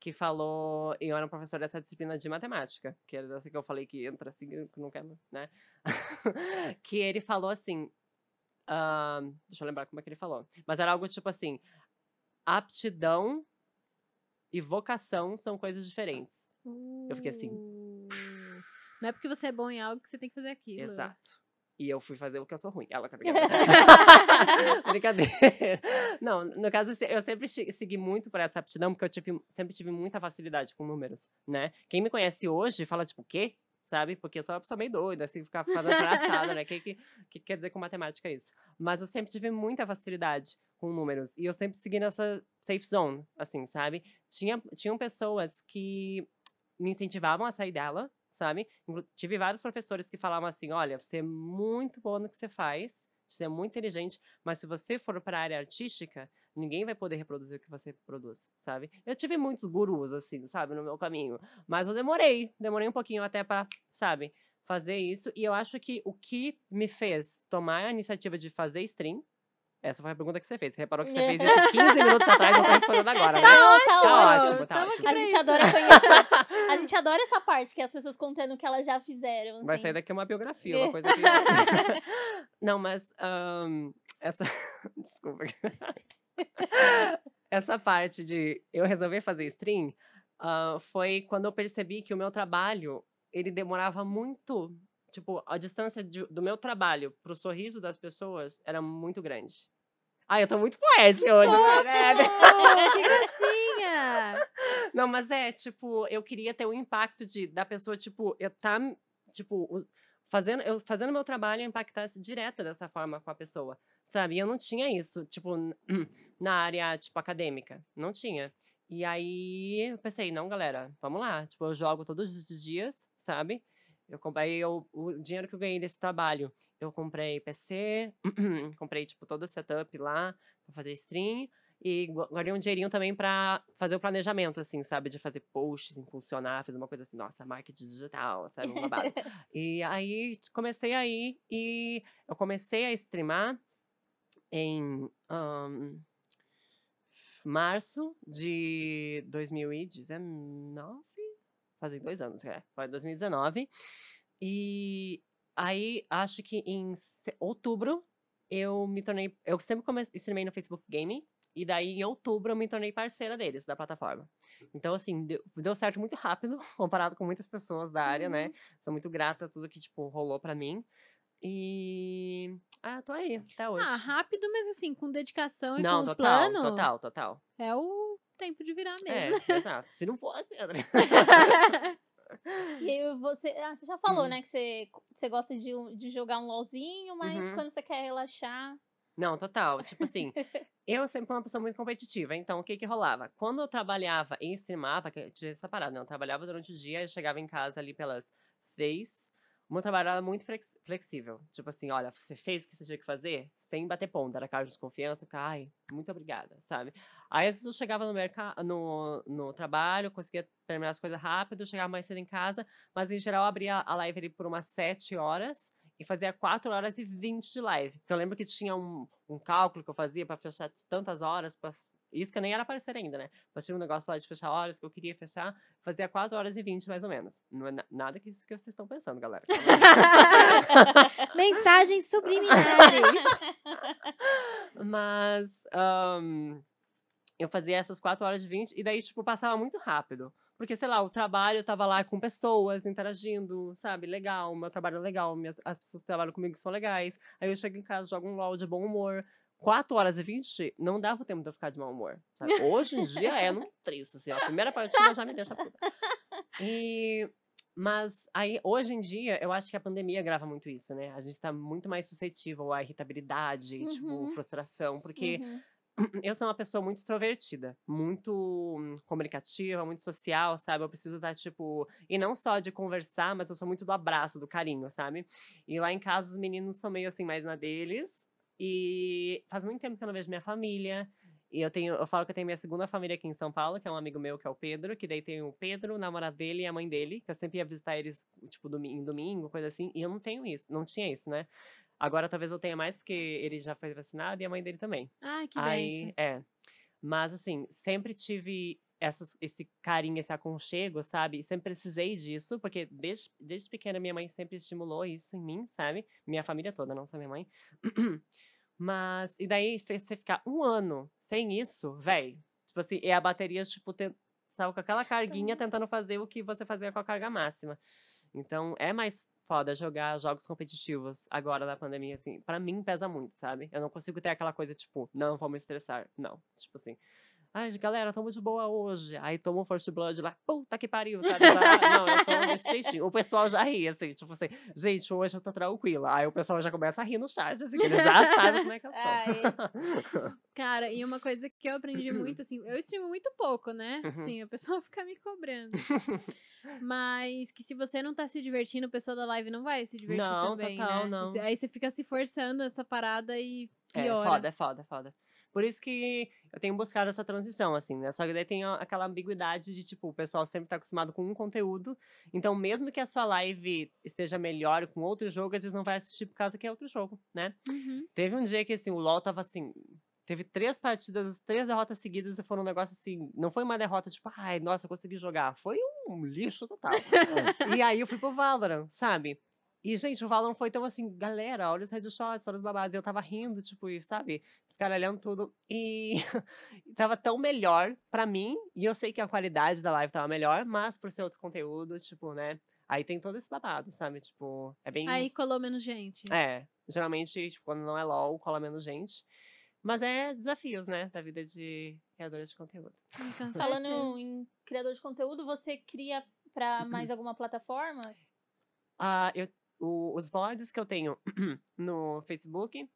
Speaker 3: que falou. Eu era um professor dessa disciplina de matemática, que era dessa que eu falei que entra assim, que não quer, né? que ele falou assim. ah, deixa eu lembrar como é que ele falou. Mas era algo tipo assim: aptidão e vocação são coisas diferentes. Eu fiquei assim.
Speaker 1: Não é porque você é bom em algo que você tem que fazer aquilo.
Speaker 3: Exato. E eu fui fazer o que eu sou ruim. Ela tá brincadeira. Brincadeira. Não, no caso, eu sempre segui muito por essa aptidão, porque eu tive- sempre tive muita facilidade com números, né? Quem me conhece hoje fala, tipo, o quê? Sabe? Porque eu sou uma pessoa meio doida, assim, ficar fazendo palhaçada, né? O que, que, que quer dizer com matemática isso? Mas eu sempre tive muita facilidade com números. E eu sempre segui nessa safe zone, assim, sabe? Tinha, tinham pessoas que me incentivavam a sair dela, sabe? Tive vários professores que falavam assim: olha, você é muito boa no que você faz, você é muito inteligente, mas se você for para a área artística, ninguém vai poder reproduzir o que você produz, sabe? Eu tive muitos gurus, assim, sabe, no meu caminho, mas eu demorei, demorei um pouquinho até para, sabe, fazer isso. E eu acho que o que me fez tomar a iniciativa de fazer stream. Essa foi a pergunta que você fez. Você reparou que você fez isso 15 minutos atrás, eu tô respondendo agora, né?
Speaker 2: Não, tá,
Speaker 3: Tá
Speaker 2: ótimo.
Speaker 3: ótimo, tá ótimo.
Speaker 2: A gente
Speaker 1: isso.
Speaker 2: adora conhecer. A gente adora essa parte que é as pessoas contando o que elas já fizeram.
Speaker 3: Vai
Speaker 2: assim.
Speaker 3: sair daqui uma biografia, uma
Speaker 2: É.
Speaker 3: coisa que. Não, mas. ahn, essa. Desculpa. essa parte de eu resolver fazer stream ah, foi quando eu percebi que o meu trabalho ele demorava muito. Tipo, a distância de- do meu trabalho pro sorriso das pessoas era muito grande. Ai, eu tô muito poética hoje, né?
Speaker 1: Que gracinha!
Speaker 3: Não, mas é, tipo, eu queria ter o impacto de, da pessoa, tipo, eu tá, tipo, fazendo, eu fazendo meu trabalho impactasse direto dessa forma com a pessoa, sabe? E eu não tinha isso, tipo, na área, tipo, acadêmica. Não tinha. E aí, eu pensei, não, galera, vamos lá. Tipo, eu jogo todos os dias, sabe? Eu comprei eu- o dinheiro que eu ganhei desse trabalho. Eu comprei PC, comprei, tipo, todo o setup lá pra fazer stream. E gua- guardei um dinheirinho também pra fazer o planejamento, assim, sabe? De fazer posts, impulsionar, fazer uma coisa assim, nossa, marketing digital, sabe? Um babado. e aí, comecei aí e eu comecei a streamar em ahn, março de 2019. Fazem dois anos, é. Foi 2019. E aí, acho que em outubro, eu me tornei. Eu sempre come- streamei no Facebook Gaming. E daí, em outubro, eu me tornei parceira deles, da plataforma. Então, assim, deu, deu certo muito rápido, comparado com muitas pessoas da área, né? Sou muito grata a tudo que, tipo, rolou pra mim. E. Ah, tô aí, até hoje.
Speaker 1: Ah, rápido, mas assim, com dedicação e
Speaker 3: Não,
Speaker 1: com
Speaker 3: total,
Speaker 1: plano,
Speaker 3: total, total.
Speaker 1: é o tempo de virar
Speaker 3: É,
Speaker 1: mesmo.
Speaker 3: exato. Se não fosse, André.
Speaker 2: E aí você, ah, você já falou,
Speaker 3: Uhum.
Speaker 2: né, que você, você gosta de, de jogar um LOLzinho, mas
Speaker 3: Uhum.
Speaker 2: quando você quer relaxar.
Speaker 3: Não, total. Tipo assim, eu sempre fui uma pessoa muito competitiva. Então, o que que rolava? Quando eu trabalhava e streamava, que eu tinha essa parada, né? Eu trabalhava durante o dia, eu chegava em casa ali pelas seis. O meu trabalho era muito flex- flexível. Tipo assim, olha, você fez o que você tinha que fazer, sem bater ponta. Era cargo de confiança, eu ficava, ai, muito obrigada, sabe? Aí, às vezes, eu chegava no, mercado, no, no trabalho, conseguia terminar as coisas rápido, chegava mais cedo em casa, mas, em geral, eu abria a live ali por umas sete horas e fazia 4 horas e 20 de live. Então, eu lembro que tinha um, um cálculo que eu fazia pra fechar tantas horas. Pra... Isso que eu nem era aparecer ainda, né? Mas tinha um negócio lá de fechar horas que eu queria fechar. Fazia 4 horas e 20, mais ou menos. Não é na- nada que isso que vocês estão pensando, galera.
Speaker 1: Mensagens subliminares.
Speaker 3: Mas ahn, eu fazia essas 4 horas e 20 e daí, tipo, passava muito rápido. Porque, sei lá, o trabalho eu tava lá com pessoas, interagindo, sabe? Legal, o meu trabalho é legal, minhas, as pessoas que trabalham comigo são legais. Aí eu chego em casa, jogo um LOL de bom humor. 4 horas e 20, não dava tempo de eu ficar de mau humor. Sabe? Hoje em dia é num triste, assim, ó. A primeira partida já me deixa puta. E. Mas aí, hoje em dia, eu acho que a pandemia grava muito isso, né? A gente tá muito mais suscetível à irritabilidade, tipo,
Speaker 2: Uhum.
Speaker 3: frustração. Porque
Speaker 2: Uhum.
Speaker 3: eu sou uma pessoa muito extrovertida, muito hum, comunicativa, muito social, sabe? Eu preciso estar, tipo. E não só de conversar, mas eu sou muito do abraço, do carinho, sabe? E lá em casa os meninos são meio assim, mais na deles. E faz muito tempo que eu não vejo minha família. E eu tenho, eu falo que eu tenho minha segunda família aqui em São Paulo, que é um amigo meu, que é o Pedro, que daí tem o Pedro, o namorado dele e a mãe dele, que eu sempre ia visitar eles, tipo, domi- em domingo, coisa assim. E eu não tenho isso, não tinha isso, né? Agora talvez eu tenha mais, porque ele já foi vacinado e a mãe dele também.
Speaker 1: Ai, que
Speaker 3: Aí,
Speaker 1: benção.
Speaker 3: é. Mas, assim, sempre tive essas, esse carinho, esse aconchego, sabe? Sempre precisei disso, porque desde, desde pequena minha mãe sempre estimulou isso em mim, sabe? Minha família toda, não só minha mãe. Mas, e daí você ficar um ano sem isso, véi. Tipo assim, e a bateria, tipo, ten- sabe, com aquela carguinha tentando fazer o que você fazia com a carga máxima. Então, é mais foda jogar jogos competitivos agora na pandemia, assim. Pra mim, pesa muito, sabe? Eu não consigo ter aquela coisa, tipo, não, vou me estressar. Não. Tipo assim. Ai, galera, tamo de boa hoje. Aí toma um First Blood lá, puta que pariu, sabe? Já- Não, eu sou desse jeitinho. O pessoal já ri, assim, tipo assim, gente, hoje eu tô tranquila. Aí o pessoal já começa a rir no chat, assim, que eles já sabem como é que eu sou.
Speaker 2: Ai.
Speaker 1: Cara, e uma coisa que eu aprendi muito, assim, eu streamo muito pouco, né?
Speaker 3: Uhum.
Speaker 1: Assim, a pessoa fica me cobrando. Mas que se você não tá se divertindo, o pessoal da live não vai se divertir
Speaker 3: Não,
Speaker 1: também,
Speaker 3: total,
Speaker 1: né?
Speaker 3: não.
Speaker 1: Aí você fica se forçando essa parada e
Speaker 3: É
Speaker 1: piora.
Speaker 3: foda, é foda, é foda. Por isso que eu tenho buscado essa transição, assim, né? Só que daí tem aquela ambiguidade de, tipo, o pessoal sempre tá acostumado com um conteúdo. Então, mesmo que a sua live esteja melhor com outro jogo, às vezes não vai assistir por causa que é outro jogo, né?
Speaker 1: Uhum.
Speaker 3: Teve um dia que, assim, o LoL tava, assim... Teve três partidas, três derrotas seguidas e foram um negócio assim. Não foi uma derrota tipo, ai, nossa, eu consegui jogar. Foi um lixo total. e aí eu fui pro Valorant, sabe? E, gente, o Valorant foi tão assim, galera, olha os headshots, olha os babados. E eu tava rindo, tipo, e, sabe? Escaralhando tudo. E tava tão melhor pra mim. E eu sei que a qualidade da live tava melhor, mas por ser outro conteúdo, tipo, né? Aí tem todo esse babado, sabe? Tipo, é bem.
Speaker 1: Aí colou menos gente.
Speaker 3: É, geralmente, tipo, quando não é LOL, cola menos gente. Mas é desafios, né? Da vida de criadores de conteúdo.
Speaker 2: Falando em criador de conteúdo, você cria pra mais alguma plataforma?
Speaker 3: Ah, eu, o- os VODs que eu tenho no Facebook,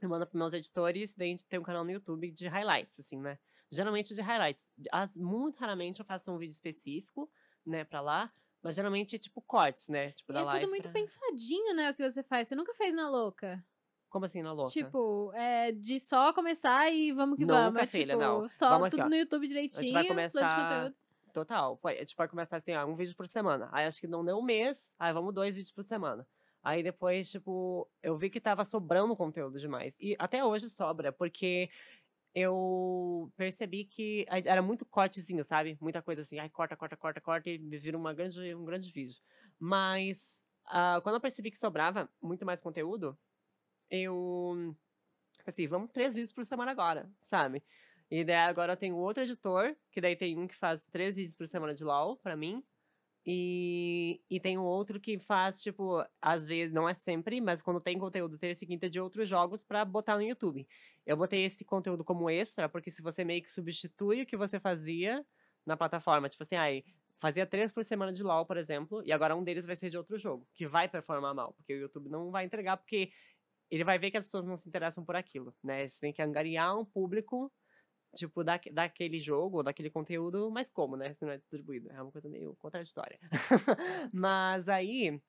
Speaker 3: eu mando para meus editores, daí a gente tem um canal no YouTube de highlights, assim, né? Geralmente de highlights. As, muito raramente eu faço um vídeo específico, né, pra lá, mas geralmente é tipo cortes, né? Tipo,
Speaker 1: E
Speaker 3: da
Speaker 1: é
Speaker 3: live.
Speaker 1: tudo muito
Speaker 3: pra-
Speaker 1: pensadinho, né? O que você faz. Você nunca fez na louca.
Speaker 3: Como assim, na louca?
Speaker 1: Tipo, é de só começar e vamos que
Speaker 3: Nunca,
Speaker 1: vamos. É,
Speaker 3: filha,
Speaker 1: tipo,
Speaker 3: não.
Speaker 1: só
Speaker 3: Vamos aqui,
Speaker 1: tudo
Speaker 3: ó.
Speaker 1: no YouTube direitinho.
Speaker 3: vai
Speaker 1: plano de
Speaker 3: começar-. Total. Foi, a gente vai começar assim, ó, um vídeo por semana. Aí acho que não deu um mês, aí vamos dois vídeos por semana. Aí depois, tipo, eu vi que tava sobrando conteúdo demais. E até hoje sobra, porque eu percebi que era muito cortezinho, sabe? Muita coisa assim, ai, corta, corta, corta, corta, e vira uma grande, um grande vídeo. Mas ah, quando eu percebi que sobrava muito mais conteúdo, eu. Assim, vamos três vídeos por semana agora, sabe? E daí agora eu tenho outro editor, que daí tem um que faz três vídeos por semana de LOL pra mim. E, e tem um outro que faz, tipo, às vezes, não é sempre, mas quando tem conteúdo terça e quinta de outros jogos pra botar no YouTube. Eu botei esse conteúdo como extra, porque se você meio que substitui o que você fazia na plataforma, tipo assim, aí, fazia três por semana de LOL, por exemplo, e agora um deles vai ser de outro jogo, que vai performar mal, porque o YouTube não vai entregar, porque ele vai ver que as pessoas não se interessam por aquilo, né? Você tem que angariar um público tipo, da, daquele jogo ou daquele conteúdo, mas como, né? Se não é distribuído. É uma coisa meio contraditória. mas aí.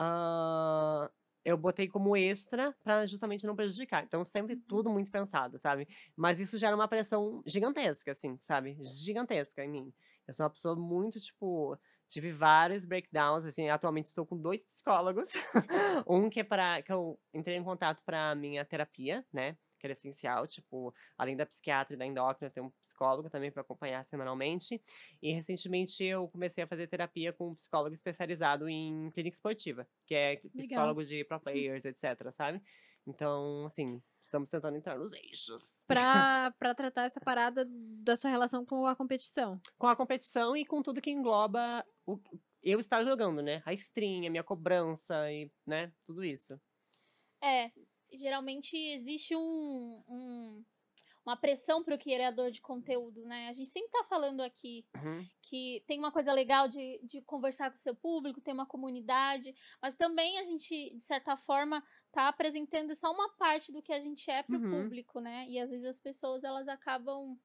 Speaker 3: Uh, eu botei como extra para justamente não prejudicar. Então, sempre
Speaker 2: Uhum.
Speaker 3: tudo muito pensado, sabe? Mas isso gera uma pressão gigantesca, assim, sabe? Gigantesca em mim. Eu sou uma pessoa muito, tipo. Tive vários breakdowns, assim, atualmente estou com dois psicólogos. um que é para que eu entrei em contato para minha terapia, né? Que era essencial, tipo, além da psiquiatra e da endócrina, tenho um psicólogo também para acompanhar semanalmente. E recentemente eu comecei a fazer terapia com um psicólogo especializado em clínica esportiva, que é psicólogo de pro players, etc, sabe? Então, assim, estamos tentando entrar nos eixos.
Speaker 1: Pra, pra tratar essa parada da sua relação com a competição.
Speaker 3: Com a competição e com tudo que engloba o, eu estar jogando, né? A stream, a minha cobrança e, né, tudo isso.
Speaker 2: É, geralmente existe um, um- uma pressão para o criador de conteúdo, né? A gente sempre tá falando aqui
Speaker 3: Uhum.
Speaker 2: que tem uma coisa legal de, de conversar com o seu público, tem uma comunidade, mas também a gente, de certa forma, tá apresentando só uma parte do que a gente é pro
Speaker 3: Uhum.
Speaker 2: público, né? E às vezes as pessoas, elas acabam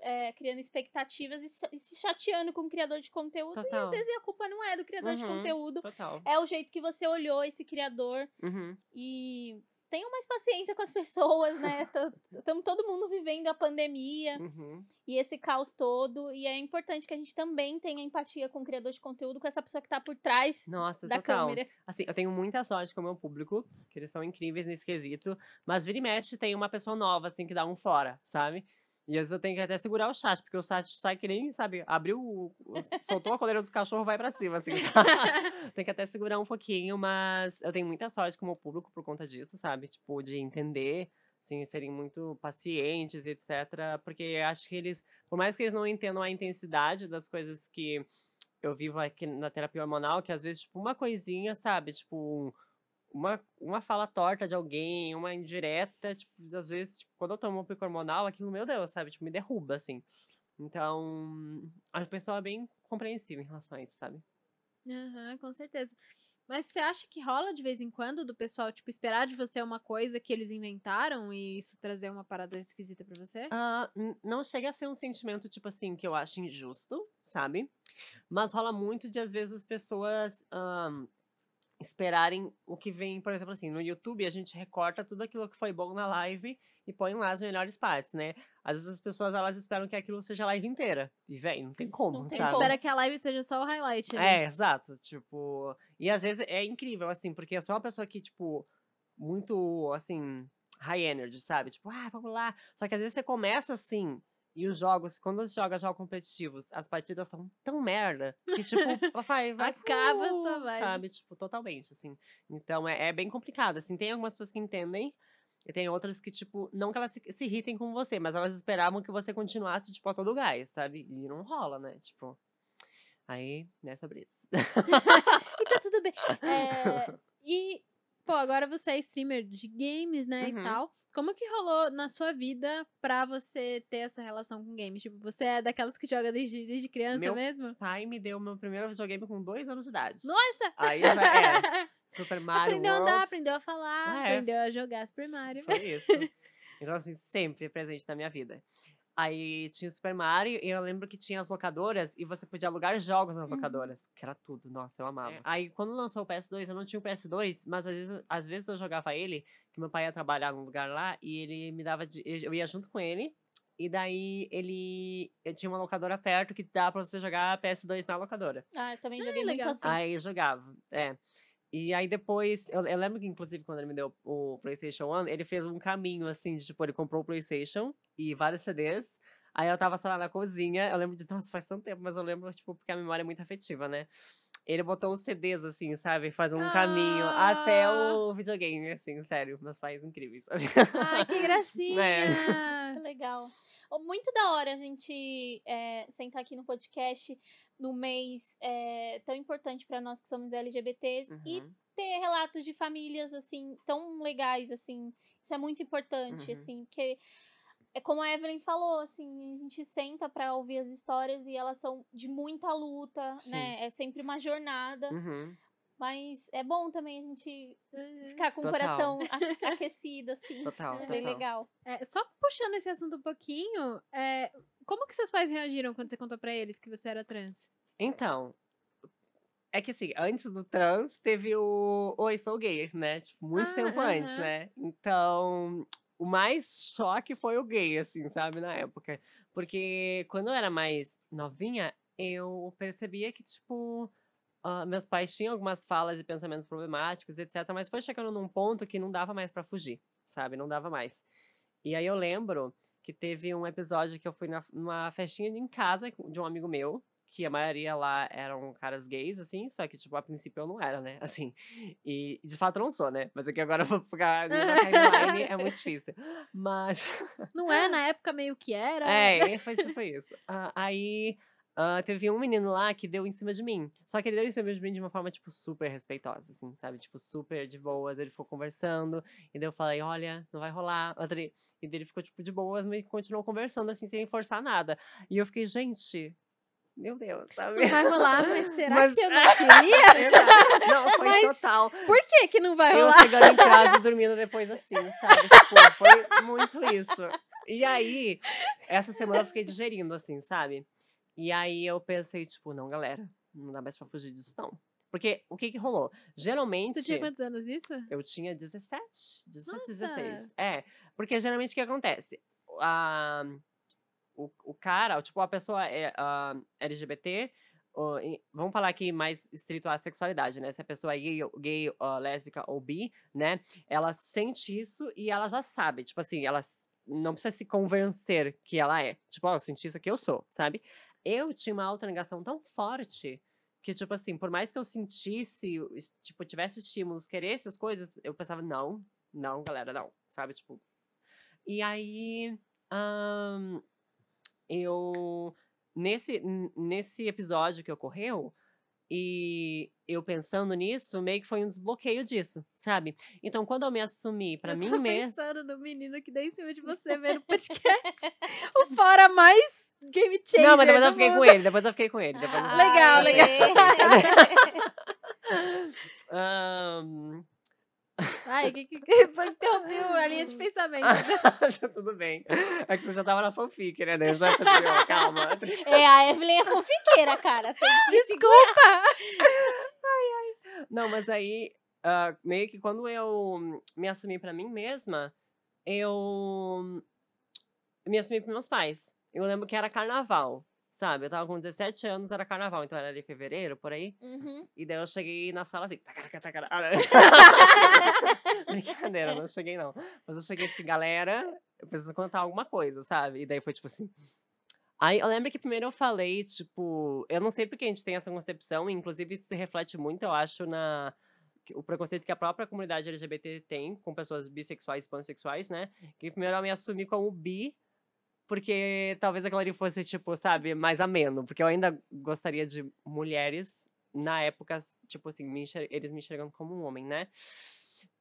Speaker 2: é, criando expectativas e, se- e se chateando com o criador de conteúdo, e
Speaker 3: Total.
Speaker 2: às vezes a culpa não é do criador de
Speaker 3: Uhum.
Speaker 2: conteúdo,
Speaker 3: Total.
Speaker 2: é o jeito que você olhou esse criador
Speaker 3: Uhum.
Speaker 2: e tenham mais paciência com as pessoas, né? Estamos todo mundo vivendo a pandemia
Speaker 3: Uhum.
Speaker 2: e esse caos todo. E é importante que a gente também tenha empatia com o criador de conteúdo, com essa pessoa que tá por trás
Speaker 3: Nossa,
Speaker 2: da
Speaker 3: total.
Speaker 2: câmera.
Speaker 3: Assim, eu tenho muita sorte com o meu público, que eles são incríveis nesse quesito. Mas vira e mexe tem uma pessoa nova, assim, que dá um fora, sabe? E às vezes eu tenho que até segurar o chat, porque o chat sai que nem, sabe, abriu, o- soltou a coleira dos cachorros, vai pra cima, assim. tem que até segurar um pouquinho, mas eu tenho muita sorte com o meu público por conta disso, sabe? Tipo, de entender, assim, serem muito pacientes, etc. Porque eu acho que eles, por mais que eles não entendam a intensidade das coisas que eu vivo aqui na terapia hormonal, que às vezes, tipo, uma coisinha, sabe? Tipo, uma, uma fala torta de alguém, uma indireta, tipo, às vezes, tipo, quando eu tomo um pico hormonal, aquilo, meu Deus, sabe? Tipo, me derruba, assim. Então, a pessoa é bem compreensiva em relação a isso, sabe?
Speaker 1: Aham, com certeza. Mas você acha que rola de vez em quando do pessoal, tipo, esperar de você uma coisa que eles inventaram e isso trazer uma parada esquisita pra você?
Speaker 3: N- não chega a ser um sentimento, tipo assim, que eu acho injusto, sabe? Mas rola muito de, às vezes, as pessoas ahn, esperarem o que vem, por exemplo, assim, no YouTube a gente recorta tudo aquilo que foi bom na live e põe lá as melhores partes, né? Às vezes as pessoas, elas esperam que aquilo seja a live inteira. E, véi, não tem como,
Speaker 2: Não tem
Speaker 3: sabe?
Speaker 1: Espera que a live seja só o highlight ali.
Speaker 3: É, exato. Tipo. E às vezes é incrível, assim, porque eu sou uma pessoa que, tipo, muito, assim, high energy, sabe? Tipo, ah, vamos lá. Só que às vezes você começa assim. E os jogos, quando você joga jogos competitivos, as partidas são tão merda que, tipo, vai, vai.
Speaker 1: Acaba
Speaker 3: uh,
Speaker 1: vibe.
Speaker 3: Sabe? Tipo, totalmente, assim. Então é, é bem complicado, assim. Tem algumas pessoas que entendem. E tem outras que, tipo, não que elas se, se irritem com você, mas elas esperavam que você continuasse, tipo, a todo gás, sabe? E não rola, né? Tipo. Aí, né, sobre isso.
Speaker 2: E tá tudo bem. É,
Speaker 1: E, pô, agora você é streamer de games, né,
Speaker 3: Uhum.
Speaker 1: e tal. Como que rolou na sua vida pra você ter essa relação com games? Tipo, você é daquelas que joga desde, desde criança
Speaker 3: Meu
Speaker 1: mesmo?
Speaker 3: pai me deu meu primeiro videogame com dois anos de idade.
Speaker 1: Nossa!
Speaker 3: Aí já era. Super Mario
Speaker 1: aprendeu a
Speaker 3: World.
Speaker 1: andar, aprendeu a falar,
Speaker 3: Ah, é.
Speaker 1: aprendeu a jogar Super Mario.
Speaker 3: Foi isso. Então, assim, sempre presente na minha vida. Aí tinha o Super Mario e eu lembro que tinha as locadoras e você podia alugar jogos nas
Speaker 2: Uhum.
Speaker 3: locadoras. Que era tudo, nossa, eu amava. Aí quando lançou o PS2, eu não tinha o PS2, mas às vezes, às vezes eu jogava ele, que meu pai ia trabalhar num lugar lá e ele me dava. de- eu ia junto com ele. E daí ele. Eu tinha uma locadora perto que dá pra você jogar PS2 na locadora.
Speaker 2: Ah, eu também
Speaker 1: Ah,
Speaker 2: joguei muito
Speaker 1: legal.
Speaker 2: assim.
Speaker 3: Aí eu jogava, é. E aí depois, eu, eu lembro que inclusive quando ele me deu o PlayStation 1, ele fez um caminho assim, de tipo, ele comprou o PlayStation e vários CDs. Aí eu tava, sei lá, na cozinha, eu lembro de, nossa, faz tanto tempo, mas eu lembro, tipo, porque a memória é muito afetiva, né? ele botou os CDs, assim, sabe? Fazendo um caminho até
Speaker 1: Ah.
Speaker 3: o videogame, assim, sério. Meus pais incríveis.
Speaker 1: Ai, que gracinha!
Speaker 2: Que legal. Muito da hora a gente é, sentar aqui no podcast no mês é, tão importante para nós que somos LGBTs e
Speaker 3: Uhum.
Speaker 2: ter relatos de famílias assim tão legais assim. Isso é muito importante,
Speaker 3: Uhum.
Speaker 2: assim, porque é como a Evelyn falou, assim, a gente senta para ouvir as histórias e elas são de muita luta,
Speaker 3: Sim.
Speaker 2: né? É sempre uma jornada,
Speaker 3: Uhum.
Speaker 2: mas é bom também a gente
Speaker 1: Uhum.
Speaker 2: ficar com o
Speaker 3: Total.
Speaker 2: coração a- aquecido assim.
Speaker 3: Total,
Speaker 2: É bem
Speaker 3: total.
Speaker 2: legal.
Speaker 1: É, só puxando esse assunto um pouquinho, é, como que seus pais reagiram quando você contou pra eles que você era trans?
Speaker 3: Então, é que assim, antes do trans, teve o Oi, sou gay, né? Tipo, muito
Speaker 1: Ah,
Speaker 3: tempo antes,
Speaker 1: aham.
Speaker 3: né? Então, o mais choque foi o gay, assim, sabe, na época. Porque quando eu era mais novinha, eu percebia que, tipo, ah, meus pais tinham algumas falas e pensamentos problemáticos, etc. Mas foi chegando num ponto que não dava mais pra fugir, sabe? Não dava mais. E aí eu lembro que teve um episódio que eu fui na- numa festinha em casa de um amigo meu, que a maioria lá eram caras gays, assim, só que, tipo, a princípio eu não era, né? Assim. E de fato eu não sou, né? Mas aqui agora eu vou ficar numa timeline, é muito difícil. Mas.
Speaker 1: Não é? Na época meio que era?
Speaker 3: É, foi tipo isso. Ah, aí ah, teve um menino lá que deu em cima de mim. Só que ele deu em cima de mim de uma forma, tipo, super respeitosa, assim, sabe? Tipo, super de boas. Ele ficou conversando. E daí eu falei, olha, não vai rolar. E daí ele ficou, tipo, de boas, mas continuou conversando, assim, sem forçar nada. E eu fiquei, gente. Meu Deus, sabe?
Speaker 1: Não vai rolar, mas será
Speaker 3: Mas-
Speaker 1: que eu não queria?
Speaker 3: Não, foi
Speaker 1: Mas
Speaker 3: total.
Speaker 1: Por que que não vai
Speaker 3: Eu
Speaker 1: rolar?
Speaker 3: chegando em casa e dormindo depois assim, sabe? Tipo, foi muito isso. E aí, essa semana eu fiquei digerindo, assim, sabe? E aí eu pensei, tipo, não, galera, não dá mais pra fugir disso, não. Porque o que que rolou? Geralmente.
Speaker 1: Você tinha quantos anos nisso?
Speaker 3: Eu tinha 17, 17,
Speaker 1: Nossa!
Speaker 3: 16. É, porque geralmente o que acontece? A, o, o cara, tipo, a pessoa é ah, LGBT, ou em- vamos falar aqui mais estrito à sexualidade, né? Se a pessoa é gay, gay lésbica ou bi, né? Ela sente isso e ela já sabe. Tipo assim, ela não precisa se convencer que ela é. Tipo, ó, eu senti isso aqui, eu sou, sabe? Eu tinha uma autonegação tão forte que, tipo assim, por mais que eu sentisse, tipo, tivesse estímulos, queresse as coisas, eu pensava, não, não, galera, não, sabe? Tipo. E aí. ahn, eu. Nesse, nesse episódio que ocorreu, e eu pensando nisso, meio que foi um desbloqueio disso, sabe? Então, quando eu me assumi pra
Speaker 1: eu
Speaker 3: mim
Speaker 1: tô
Speaker 3: mesma.
Speaker 1: pensando no menino que deu em cima de você vendo o podcast. o fora mais game changer
Speaker 3: Não, mas depois eu fiquei com
Speaker 1: mundo.
Speaker 3: ele, depois eu fiquei com ele. Depois eu-
Speaker 2: Ah,
Speaker 1: Legal, legal.
Speaker 3: Ahn,
Speaker 1: Ai, que, que, que interrompeu a linha de pensamento.
Speaker 3: tá tudo bem. É que você já tava na fanfic, né? Eu já falei, calma.
Speaker 2: É, a Evelyn é fanfiqueira, cara. Tem que
Speaker 1: Desculpa!
Speaker 3: Não, mas aí, ah, meio que quando eu me assumi pra mim mesma, eu me assumi pros meus pais. Eu lembro que era carnaval, sabe? Eu tava com 17 anos, era carnaval, então era ali fevereiro, por aí.
Speaker 2: Uhum.
Speaker 3: E daí eu cheguei na sala assim. tacaraca, tacara- Brincadeira, não cheguei não. Mas eu cheguei assim, galera, eu preciso contar alguma coisa, sabe? E daí foi tipo assim. Aí eu lembro que primeiro eu falei, tipo, eu não sei porque a gente tem essa concepção, e inclusive isso se reflete muito, eu acho, na. O preconceito que a própria comunidade LGBT tem com pessoas bissexuais e pansexuais, né? Que primeiro eu me assumi como bi, porque talvez aquilo ali fosse, tipo, sabe, mais ameno. Porque eu ainda gostaria de mulheres, na época, tipo assim, me eles me enxergando como um homem, né?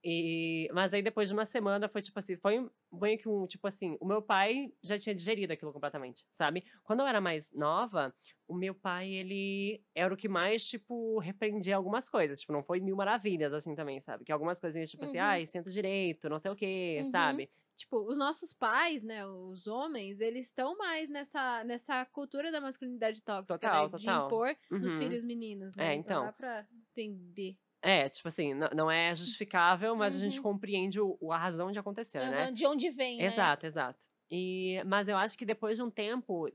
Speaker 3: E, mas aí depois de uma semana foi tipo assim, foi um- meio que um, tipo assim, o meu pai já tinha digerido aquilo completamente, sabe? Quando eu era mais nova, o meu pai, ele era o que mais, tipo, repreendia algumas coisas, tipo, não foi mil maravilhas, assim, também, sabe? Que algumas coisinhas, tipo assim,
Speaker 2: Uhum.
Speaker 3: ai, senta direito, não sei o quê,
Speaker 2: Uhum.
Speaker 3: sabe?
Speaker 1: Tipo, os nossos pais, né, os homens, eles estão mais nessa, nessa cultura da masculinidade tóxica,
Speaker 3: Total,
Speaker 1: né, de
Speaker 3: total.
Speaker 1: impor nos
Speaker 3: Uhum.
Speaker 1: filhos meninos,
Speaker 3: É,
Speaker 1: né?
Speaker 3: então.
Speaker 1: Não dá pra entender.
Speaker 3: É, tipo assim, não é justificável, mas a gente
Speaker 2: Uhum.
Speaker 3: compreende o, a razão de acontecer, né?
Speaker 2: Aham, De onde vem, né?
Speaker 3: Exato, exato. E, mas eu acho que depois de um tempo,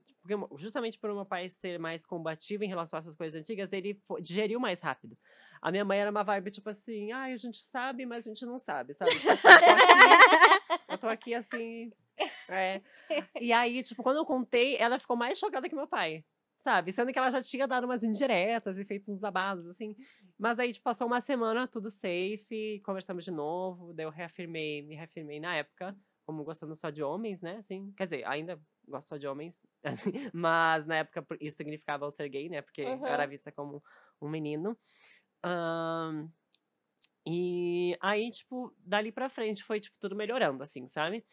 Speaker 3: justamente por meu pai ser mais combativo em relação a essas coisas antigas, ele digeriu mais rápido. A minha mãe era uma vibe tipo assim, ai, a gente sabe, mas a gente não sabe, sabe? Tipo assim, eu, tô aqui, eu tô aqui assim. É. E aí, tipo, quando eu contei, ela ficou mais chocada que meu pai. sabe? Sendo que ela já tinha dado umas indiretas e feito uns babados, assim. Mas aí, tipo, passou uma semana, tudo safe, conversamos de novo, daí eu reafirmei, me reafirmei na época, como gostando só de homens, né? Assim, quer dizer, ainda gosto só de homens, mas na época isso significava eu ser gay, né? Porque eu era
Speaker 2: Uhum.
Speaker 3: vista como um menino. Ahn, e aí, tipo, dali pra frente foi, tipo, tudo melhorando, assim, sabe?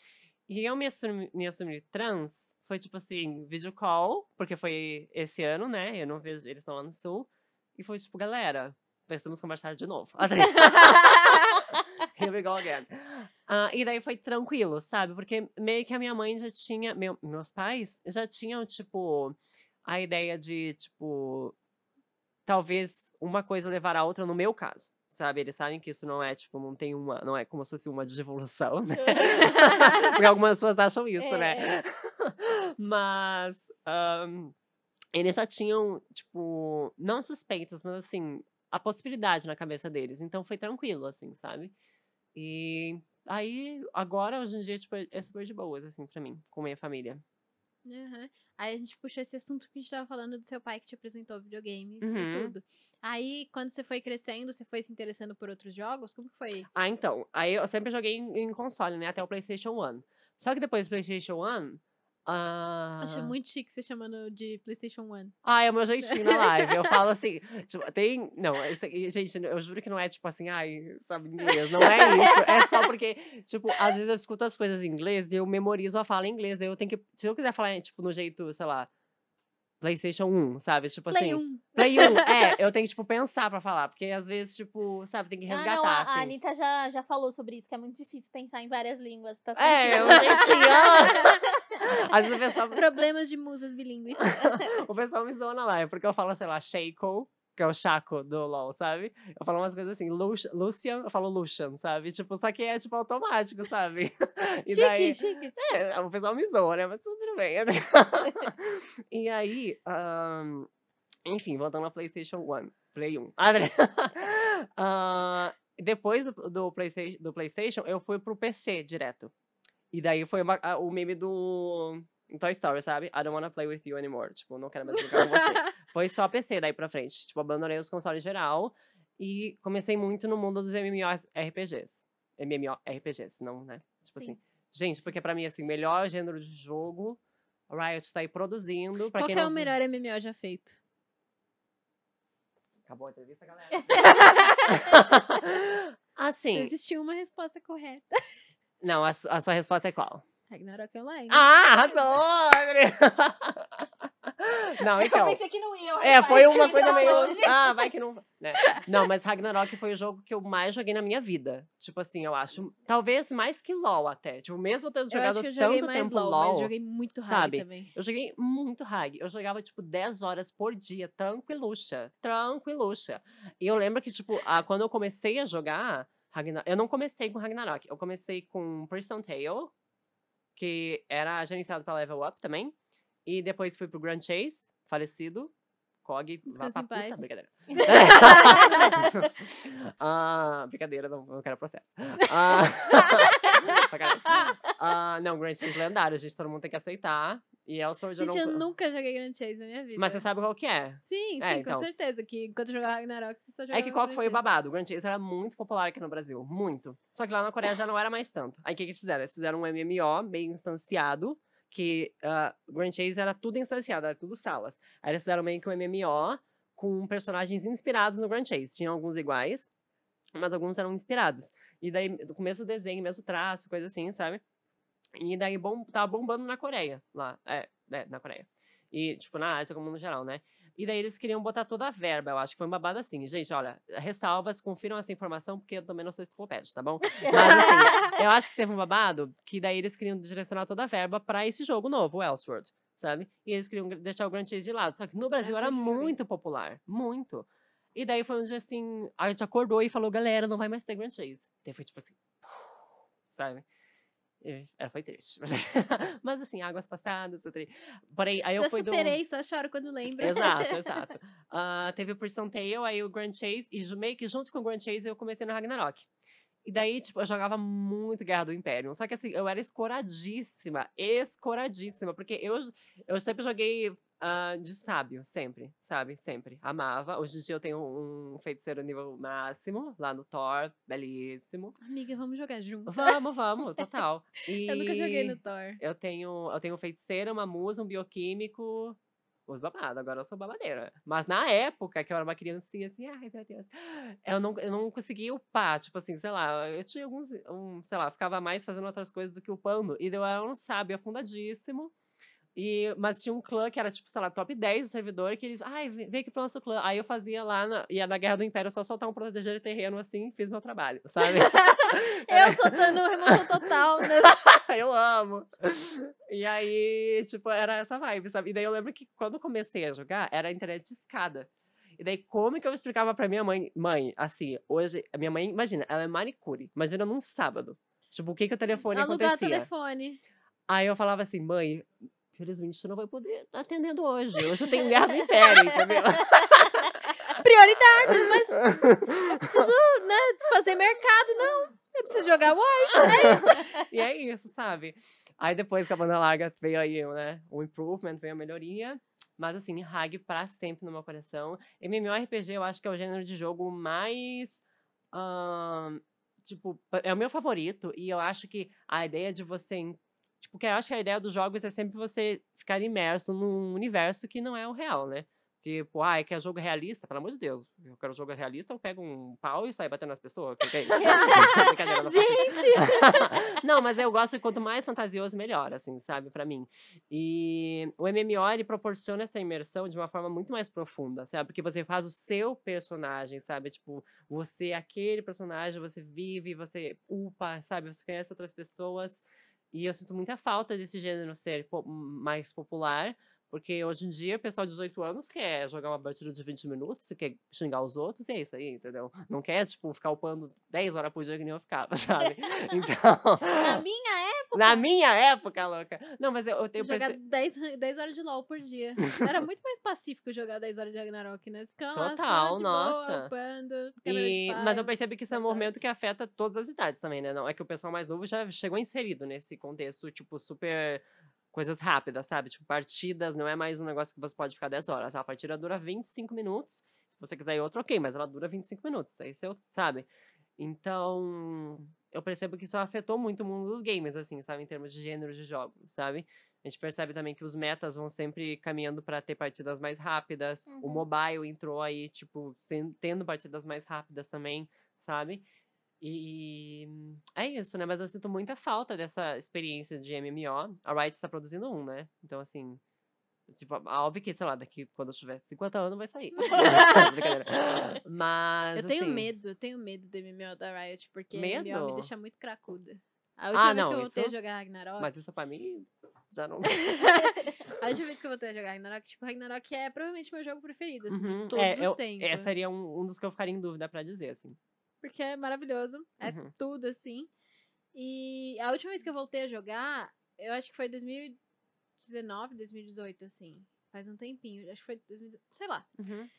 Speaker 3: E eu me assumi, me assumi trans, foi, tipo assim, video call, porque foi esse ano, né? Eu não vejo, eles estão lá no sul. E foi, tipo, galera, precisamos conversar de novo. Here we go again. Ah, e daí foi tranquilo, sabe? Porque meio que a minha mãe já tinha. meu- meus pais já tinham, tipo, a ideia de, tipo. Talvez uma coisa levar a outra no meu caso. Sabe? Eles sabem que isso não é, tipo, não tem uma. Não é como se fosse uma devolução, né? Porque algumas pessoas acham isso,
Speaker 2: É,
Speaker 3: né? Mas. ahn, eles já tinham, tipo, não suspeitas, mas assim, a possibilidade na cabeça deles. Então foi tranquilo, assim, sabe? E aí, agora, hoje em dia, tipo, é super de boas, assim, pra mim, com minha família.
Speaker 1: Aham. Aí a gente puxou esse assunto que a gente tava falando do seu pai que te apresentou videogames
Speaker 3: Uhum.
Speaker 1: e tudo. Aí, quando você foi crescendo, você foi se interessando por outros jogos? Como que foi?
Speaker 3: Ah, então, aí eu sempre joguei em, em console, né? Até o PlayStation 1. Só que depois do PlayStation 1. Ah,
Speaker 1: Acho muito chique você chamando de PlayStation 1.
Speaker 3: Ah, é o meu jeitinho na live. Eu falo assim, tipo, tem. Não, gente, eu juro que não é tipo assim, ai, sabe inglês. Não é isso. É só porque, tipo, às vezes eu escuto as coisas em inglês e eu memorizo a fala em inglês. Eu tenho que. Se eu quiser falar, tipo, no jeito, sei lá, PlayStation 1, sabe? Tipo
Speaker 1: Play
Speaker 3: assim.
Speaker 1: 1.
Speaker 3: Play 1. É, eu tenho que, tipo, pensar pra falar. Porque às vezes, tipo, sabe, tem que
Speaker 2: Ah,
Speaker 3: resgatar.
Speaker 2: não, a, a
Speaker 3: assim.
Speaker 2: Anitta já, já falou sobre isso, que é muito difícil pensar em várias línguas. Tá
Speaker 3: É,
Speaker 2: tranquilo.
Speaker 3: o jeitinho. Às vezes o pessoal,
Speaker 1: Problemas de musas bilíngues.
Speaker 3: o pessoal me zoa na live, porque eu falo, sei lá, Shaco, que é o Chaco do LoL, sabe? Eu falo umas coisas assim, Lu- Lucian, eu falo Lucian, sabe? Tipo, só que é, tipo, automático, sabe? E
Speaker 1: chique,
Speaker 3: daí,
Speaker 1: chique.
Speaker 3: é, o pessoal me zoa, né? Mas tudo bem. e aí, ahn, enfim, voltando ao PlayStation 1, Play 1. Ah, ah, depois do, do, PlayStation, do PlayStation, eu fui pro PC direto. E daí foi uma- a- o meme do Toy Story, sabe? I don't wanna play with you anymore. Tipo, não quero mais brincar com você. Foi só PC daí pra frente. Tipo, abandonei os consoles geral e comecei muito no mundo dos MMORPGs. MMORPGs, não, né? Tipo
Speaker 2: Sim.
Speaker 3: assim. Gente, porque pra mim, assim, melhor gênero de jogo, Riot tá aí produzindo. Pra
Speaker 1: Qual
Speaker 3: quem
Speaker 1: que é
Speaker 3: não
Speaker 1: o melhor MMO já feito?
Speaker 3: Acabou a entrevista, galera? Assim,
Speaker 1: existiu uma resposta correta.
Speaker 3: Não, a, a sua resposta é qual?
Speaker 1: Ragnarok Online.
Speaker 3: Ah, arrasou! Não, então.
Speaker 2: Eu pensei que não ia.
Speaker 3: É, foi uma coisa meio.
Speaker 2: longe.
Speaker 3: Ah, vai que não. né? Não, mas Ragnarok foi o jogo que eu mais joguei na minha vida. Tipo assim, eu acho. Talvez mais que LOL até. Tipo, mesmo tendo
Speaker 1: eu
Speaker 3: jogado
Speaker 1: acho que eu joguei
Speaker 3: tanto
Speaker 1: mais
Speaker 3: tempo
Speaker 1: LOL,
Speaker 3: LOL.
Speaker 1: mas joguei muito
Speaker 3: sabe?
Speaker 1: também.
Speaker 3: Eu joguei muito Hag. Eu jogava, tipo, 10 horas por dia, tranquiluxa. Tranquiluxa. E eu lembro que, tipo, ah, quando eu comecei a jogar Eu não comecei com Ragnarok. Eu comecei com Prison Tale, que era gerenciado pela Level Up também. E depois fui pro Grand Chase, falecido. Cog, vá pra
Speaker 1: em
Speaker 3: puta,
Speaker 1: paz.
Speaker 3: brincadeira. ah, brincadeira, não, não quero processo. Ah, sacanagem. Ah, não, Grand Chase lendário, gente, todo mundo tem que aceitar. E é o Sword
Speaker 1: Gente,
Speaker 3: eu
Speaker 1: eu
Speaker 3: não...
Speaker 1: nunca joguei Grand Chase na minha vida.
Speaker 3: Mas você sabe qual que é?
Speaker 1: Sim, sim,
Speaker 3: É,
Speaker 1: com
Speaker 3: então.
Speaker 1: certeza. Que enquanto eu jogava Ragnarok, eu só jogava
Speaker 3: É que qual que foi o babado? O Grand Chase era muito popular aqui no Brasil, muito. Só que lá na Coreia já não era mais tanto. Aí o que, que eles fizeram? Eles fizeram um MMO meio instanciado, que ah, o Grand Chase era tudo instanciado, era tudo salas. Aí eles fizeram meio que um MMO com personagens inspirados no Grand Chase. Tinham alguns iguais, mas alguns eram inspirados. E daí, começo do desenho, mesmo traço, coisa assim, sabe? E daí bom, tava bombando na Coreia, lá. É, é, na Coreia. E, tipo, na Ásia como no geral, né? E daí eles queriam botar toda a verba. Eu acho que foi um babado assim. Gente, olha, ressalvas, confiram essa informação, porque eu também não sou enciclopédia, tá bom? Mas assim, eu acho que teve um babado que daí eles queriam direcionar toda a verba pra esse jogo novo, o Elseworld, sabe? E eles queriam deixar o Grand Chase de lado. Só que no Brasil era
Speaker 1: eu joguei.
Speaker 3: muito popular. Muito. E daí foi onde, assim, a gente acordou e falou, galera, não vai mais ter Grand Chase. Daí foi tipo assim, sabe? E, é, foi triste. Mas assim, águas passadas. eu tri- Porém, aí
Speaker 1: Já
Speaker 3: eu fui do...
Speaker 1: superei, só choro quando lembro.
Speaker 3: Exato, exato. Ah, teve o Prison Tale, aí o Grand Chase, e meio que junto com o Grand Chase eu comecei no Ragnarok. E daí, tipo, eu jogava muito Guerra do Império. Só que assim, eu era escoradíssima, escoradíssima, porque eu, eu sempre joguei ah, de sábio, sempre, sabe? Sempre. Amava. Hoje em dia eu tenho um feiticeiro nível máximo lá no Thor, belíssimo.
Speaker 1: Amiga, vamos jogar junto.
Speaker 3: Vamos, vamos, total.
Speaker 1: Eu nunca joguei
Speaker 3: E
Speaker 1: no Thor.
Speaker 3: Eu tenho, eu tenho um feiticeiro, uma musa, um bioquímico. Os babados, agora eu sou babadeira. Mas na época, que eu era uma criancinha assim, ai meu Deus, eu não, eu não conseguia upar, tipo assim, sei lá, eu tinha alguns, um, sei lá, ficava mais fazendo outras coisas do que upando. E eu era um sábio afundadíssimo. E, mas tinha um clã que era, tipo, sei lá, top 10 do servidor, que eles, ai, vem aqui pro nosso clã. Aí eu fazia lá, na, ia na Guerra do Império, só soltar um proteger de terreno, assim, fiz meu trabalho, sabe?
Speaker 1: Eu soltando remoção total, né?
Speaker 3: eu amo. E aí, tipo, era essa vibe, sabe? E daí eu lembro que quando comecei a jogar, era a internet de escada. E daí, como que eu explicava pra minha mãe? Mãe, assim, hoje, a minha mãe, imagina, ela é manicure. Imagina num sábado. Tipo, o que que o telefone
Speaker 1: Alugar
Speaker 3: acontecia?
Speaker 1: telefone.
Speaker 3: Aí eu falava assim, mãe, felizmente você não vai poder estar atendendo hoje. Hoje eu tenho guerra do império, entendeu?
Speaker 1: Prioridades, mas eu preciso, né, fazer mercado, não. Eu preciso jogar War.
Speaker 3: e é isso, sabe? Aí depois que a banda larga veio aí, né? O improvement, veio a melhoria. Mas assim, Hag pra sempre no meu coração. MMORPG eu acho que é o gênero de jogo mais. tipo, é o meu favorito. E eu acho que a ideia de você. Tipo, porque eu acho que a ideia dos jogos é sempre você ficar imerso num universo que não é o real, né? Tipo, ah, quer jogo realista? Pelo amor de Deus. Eu quero jogo realista, eu pego um pau e saio batendo nas pessoas. Que que é? Brincadeira, não.
Speaker 1: Gente!
Speaker 3: não, mas eu gosto de quanto mais fantasioso, melhor, assim, sabe, Pra mim. E o MMO, ele proporciona essa imersão de uma forma muito mais profunda, sabe? Porque você faz o seu personagem, sabe? Tipo, você é aquele personagem, você vive, você upa, sabe? Você conhece outras pessoas. E eu sinto muita falta desse gênero ser po- mais popular. Porque hoje em dia o pessoal de 18 anos quer jogar uma partida de 20 minutos, quer xingar os outros, e é isso aí, entendeu? Não quer, tipo, ficar upando 10 horas por dia que nem eu ficava, sabe? Então.
Speaker 2: Na minha
Speaker 3: Na minha época, louca. Não, mas eu, eu tenho
Speaker 1: jogar
Speaker 3: perce-
Speaker 1: 10, ran- 10 horas de LOL por dia. Era muito mais pacífico jogar 10 horas de Ragnarok, né? Você ficava lá só
Speaker 3: Total,
Speaker 1: de
Speaker 3: nossa.
Speaker 1: boa, de
Speaker 3: E, mas eu percebi que esse é um movimento que afeta todas as idades também, né? Não é que o pessoal mais novo já chegou inserido nesse contexto, tipo, super coisas rápidas, sabe? Tipo, partidas não é mais um negócio que você pode ficar 10 horas. A partida dura 25 minutos. Se você quiser ir outra, ok, mas ela dura 25 minutos. Aí você, sabe? Então, eu percebo que isso afetou muito o mundo dos games, assim, sabe? Em termos de gênero de jogos, sabe? A gente percebe também que os metas vão sempre caminhando para ter partidas mais rápidas. O
Speaker 2: Uhum.
Speaker 3: mobile entrou aí, tipo, tendo partidas mais rápidas também, sabe? E é isso, né? Mas eu sinto muita falta dessa experiência de MMO. A Riot está produzindo um, né? Então, assim. Tipo, óbvio que, sei lá, daqui quando eu tiver 50 anos vai sair. Brincadeira. Mas.
Speaker 1: Eu tenho
Speaker 3: assim,
Speaker 1: medo, eu tenho medo do MMO da Riot, porque MMO
Speaker 3: Medo?
Speaker 1: me deixa muito cracuda. A última
Speaker 3: Ah,
Speaker 1: vez
Speaker 3: não,
Speaker 1: que eu voltei a
Speaker 3: isso-
Speaker 1: jogar Ragnarok.
Speaker 3: Mas isso pra mim já não.
Speaker 1: a última vez que eu voltei a jogar Ragnarok, tipo, Ragnarok é provavelmente meu jogo preferido, assim,
Speaker 3: Uhum,
Speaker 1: de todos
Speaker 3: é,
Speaker 1: os
Speaker 3: eu-
Speaker 1: tempos.
Speaker 3: é, seria um, um dos que eu ficaria em dúvida pra dizer, assim.
Speaker 1: Porque é maravilhoso. É
Speaker 3: Uhum.
Speaker 1: tudo, assim. E a última vez que eu voltei a jogar, eu acho que foi 2019, 2018, assim. Faz um tempinho. Acho que foi 2018, sei lá.
Speaker 3: Uhum.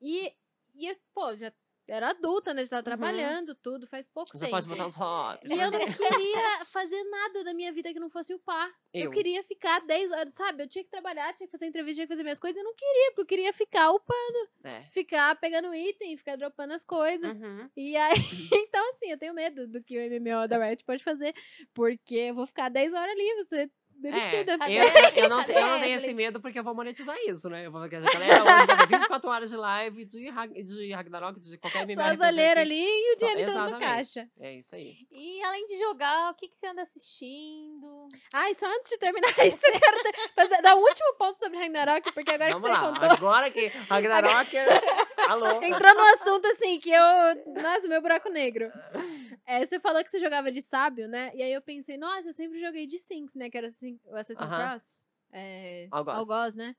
Speaker 1: E, e pô, já era adulta, né? Já tava trabalhando, tudo, faz pouco
Speaker 3: Já
Speaker 1: tempo.
Speaker 3: pode botar os hobbies.
Speaker 1: E eu não queria fazer nada da minha vida que não fosse upar. Eu,
Speaker 3: Eu.
Speaker 1: queria ficar 10 horas, sabe? Eu tinha que trabalhar, tinha que fazer entrevista, tinha que fazer minhas coisas. Eu não queria, porque eu queria ficar upando,
Speaker 3: É.
Speaker 1: ficar pegando item, ficar dropando as coisas.
Speaker 3: Uhum.
Speaker 1: E aí, então assim, eu tenho medo do que o MMO da Riot pode fazer, porque eu vou ficar 10 horas ali, ser demitida.
Speaker 3: É, eu, eu, não, eu não tenho esse medo porque eu vou monetizar isso, né? Eu vou galera, ter 24 horas de live de, Rag- de Ragnarok, de qualquer
Speaker 1: Só as olheiras
Speaker 3: aqui.
Speaker 1: ali e o
Speaker 3: Só-
Speaker 1: dinheiro entrando na
Speaker 3: exatamente.
Speaker 1: caixa.
Speaker 3: É isso aí.
Speaker 2: E além de jogar, o que, que você anda assistindo?
Speaker 1: Ai, só antes de terminar isso, eu quero ter, fazer, dar o último ponto sobre Ragnarok, porque agora
Speaker 3: Vamos
Speaker 1: que você
Speaker 3: lá.
Speaker 1: contou,
Speaker 3: Agora que Ragnarok é... Alô?
Speaker 1: entrou no assunto assim, que eu. Nossa, meu buraco negro. É, você falou que você jogava de sábio, né? E aí eu pensei, nossa, eu sempre joguei de Sinks, né? Que era assim, o Assassin's
Speaker 3: Aham.
Speaker 1: Cross. É,
Speaker 3: Algoz.
Speaker 1: Algoz, né?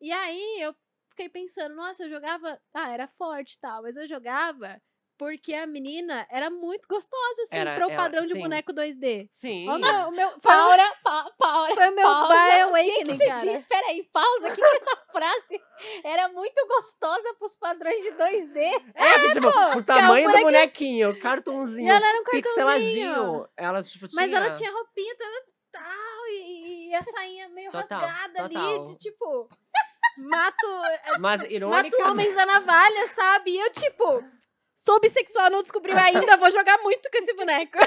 Speaker 1: E aí eu fiquei pensando, nossa, eu jogava. Ah, era forte e tal, mas eu jogava porque a menina era muito gostosa, assim,
Speaker 3: Era-
Speaker 1: pro
Speaker 3: ela-
Speaker 1: padrão de
Speaker 3: sim.
Speaker 1: boneco 2D.
Speaker 3: Sim.
Speaker 1: Ó, o meu, o meu, foi, o-
Speaker 2: Paura, pa, Paura.
Speaker 1: foi o meu
Speaker 2: pausa.
Speaker 1: Bioware Awakening,
Speaker 2: que
Speaker 1: cara.
Speaker 2: disse? Peraí, pausa. O que, que essa frase era muito gostosa pros padrões de 2D?
Speaker 3: É, que, tipo,
Speaker 1: pô,
Speaker 3: o tamanho
Speaker 1: que é
Speaker 3: do
Speaker 1: um
Speaker 3: bonequinho,
Speaker 1: E
Speaker 3: cartunzinho,
Speaker 1: ela era um cartãozinho.
Speaker 3: pixeladinho. Ela, tipo, tinha...
Speaker 1: Mas ela tinha roupinha toda tal, e, e a sainha meio
Speaker 3: Total,
Speaker 1: rasgada ali,
Speaker 3: total.
Speaker 1: de tipo. Mato,
Speaker 3: Mas,
Speaker 1: mato homens da navalha, sabe? E eu, tipo, sou bissexual, não descobriu ainda, vou jogar muito com esse boneco.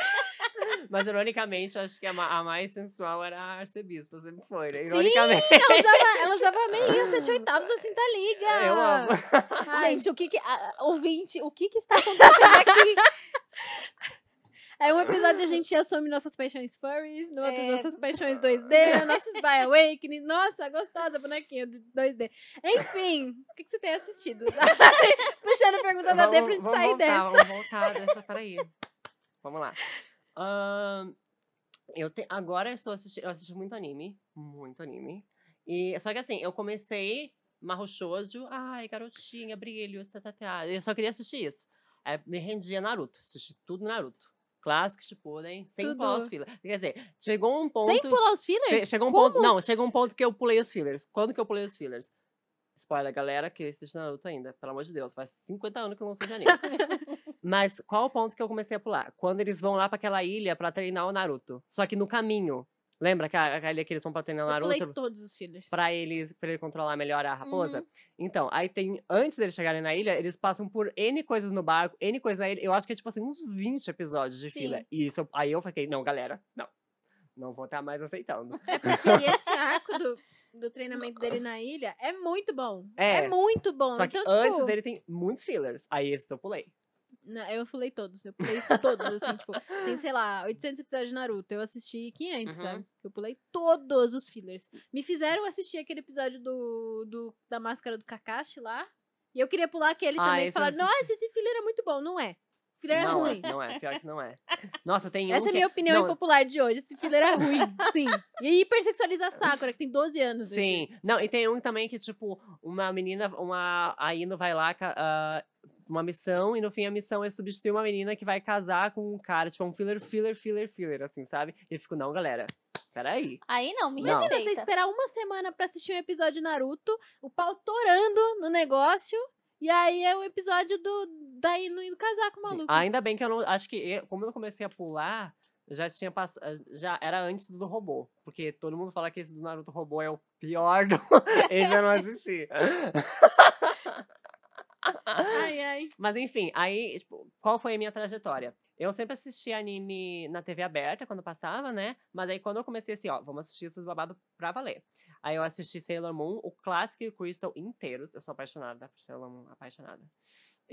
Speaker 3: Mas, ironicamente, acho que a, ma- a mais sensual era a arcebispa, sempre foi, né?
Speaker 1: Sim,
Speaker 3: Ironicamente.
Speaker 1: Ela usava, ela usava meinha, sete oitavos, assim, tá liga.
Speaker 3: Eu amo.
Speaker 1: Ai,
Speaker 2: Gente, o que que... a- ouvinte, o que que está acontecendo aqui?
Speaker 1: É um episódio a gente assume nossas paixões furries, no outro
Speaker 2: É.
Speaker 1: nossas paixões 2D, nossas by Awakening. Nossa, gostosa bonequinha de 2D. Enfim, o que, que você tem assistido? Puxando a pergunta da D pra gente sair
Speaker 3: voltar,
Speaker 1: dessa.
Speaker 3: Vamos voltar, deixa, peraí. Vamos lá. Ahn, eu te, agora eu estou assistindo, eu assisto muito anime, muito anime. E, só que assim, eu comecei Mahou Shoujo, ai, garotinha, brilhos, tatatá. Eu só queria assistir isso. Aí me rendia Naruto, assisti tudo Naruto. Clássico, tipo, né? Sem
Speaker 1: Tudo.
Speaker 3: pós-fila. Quer dizer, chegou um ponto...
Speaker 1: Sem pular os fillers?
Speaker 3: Chegou um
Speaker 1: Como?
Speaker 3: ponto. Não, chegou um ponto que eu pulei os fillers. Quando que eu pulei os fillers? Spoiler, galera, que assiste Naruto ainda. Pelo amor de Deus, faz 50 anos que eu não sou de anime. Mas qual o ponto que eu comecei a pular? Quando eles vão lá pra aquela ilha pra treinar o Naruto. Só que no caminho. Lembra que a, a ilha que eles vão pra treinar o
Speaker 1: Eu
Speaker 3: Naruto?
Speaker 1: todos os fillers.
Speaker 3: Pra eles, pra ele controlar melhor a raposa?
Speaker 1: Uhum.
Speaker 3: Então, aí tem. Antes deles chegarem na ilha, eles passam por N coisas no barco, N coisas na ilha. Eu acho que é tipo assim, uns 20 episódios de
Speaker 1: Sim.
Speaker 3: fila. E isso, aí eu fiquei, não, galera, não. Não vou estar mais aceitando.
Speaker 1: É porque esse arco do, do treinamento dele na ilha é muito bom.
Speaker 3: É.
Speaker 1: É, muito bom.
Speaker 3: Só que
Speaker 1: então,
Speaker 3: antes
Speaker 1: tipo,
Speaker 3: dele tem muitos fillers. Aí esse eu pulei.
Speaker 1: Não, eu pulei todos. Eu pulei todos, assim, tipo, tem, sei lá, 800 episódios de Naruto. Eu assisti 500,
Speaker 3: Uhum.
Speaker 1: sabe? Eu pulei todos os fillers. Me fizeram assistir aquele episódio do, do da máscara do Kakashi lá. E eu queria pular aquele
Speaker 3: Ah,
Speaker 1: também. Falaram,
Speaker 3: assisti.
Speaker 1: nossa, esse filler é muito bom. Não é. Filler é
Speaker 3: não
Speaker 1: ruim.
Speaker 3: é, não é. Pior que não é. Nossa, tem um
Speaker 1: Essa é a minha opinião
Speaker 3: não,
Speaker 1: impopular de hoje. Esse filler é ruim, sim. E hipersexualiza a Sakura, que tem 12 anos.
Speaker 3: Sim. Não, e tem um também que, tipo, uma menina, uma. A Ino vai lá, ah, uma missão, e no fim a missão é substituir uma menina que vai casar com um cara, tipo, um filler, filler, filler, filler, assim, sabe? E eu fico, não, galera. Peraí.
Speaker 2: Aí não, me.
Speaker 1: Imagina você esperar uma semana pra assistir um episódio de Naruto, o pau torando no negócio, e aí é o episódio do da Ino indo casar com o
Speaker 3: Sim.
Speaker 1: maluco.
Speaker 3: Ainda bem que eu não. Acho que, eu- como eu comecei a pular, já tinha passado. Já era antes do robô. Porque todo mundo fala que esse do Naruto robô é o pior do. esse eu não assisti.
Speaker 1: Ai, ai.
Speaker 3: Mas enfim, aí, tipo, qual foi a minha trajetória? Eu sempre assisti anime na TV aberta quando passava, né? Mas aí quando eu comecei assim, ó, vamos assistir esses babados pra valer. Aí eu assisti Sailor Moon, o clássico e o Crystal inteiros. Eu sou apaixonada por Sailor Moon, apaixonada.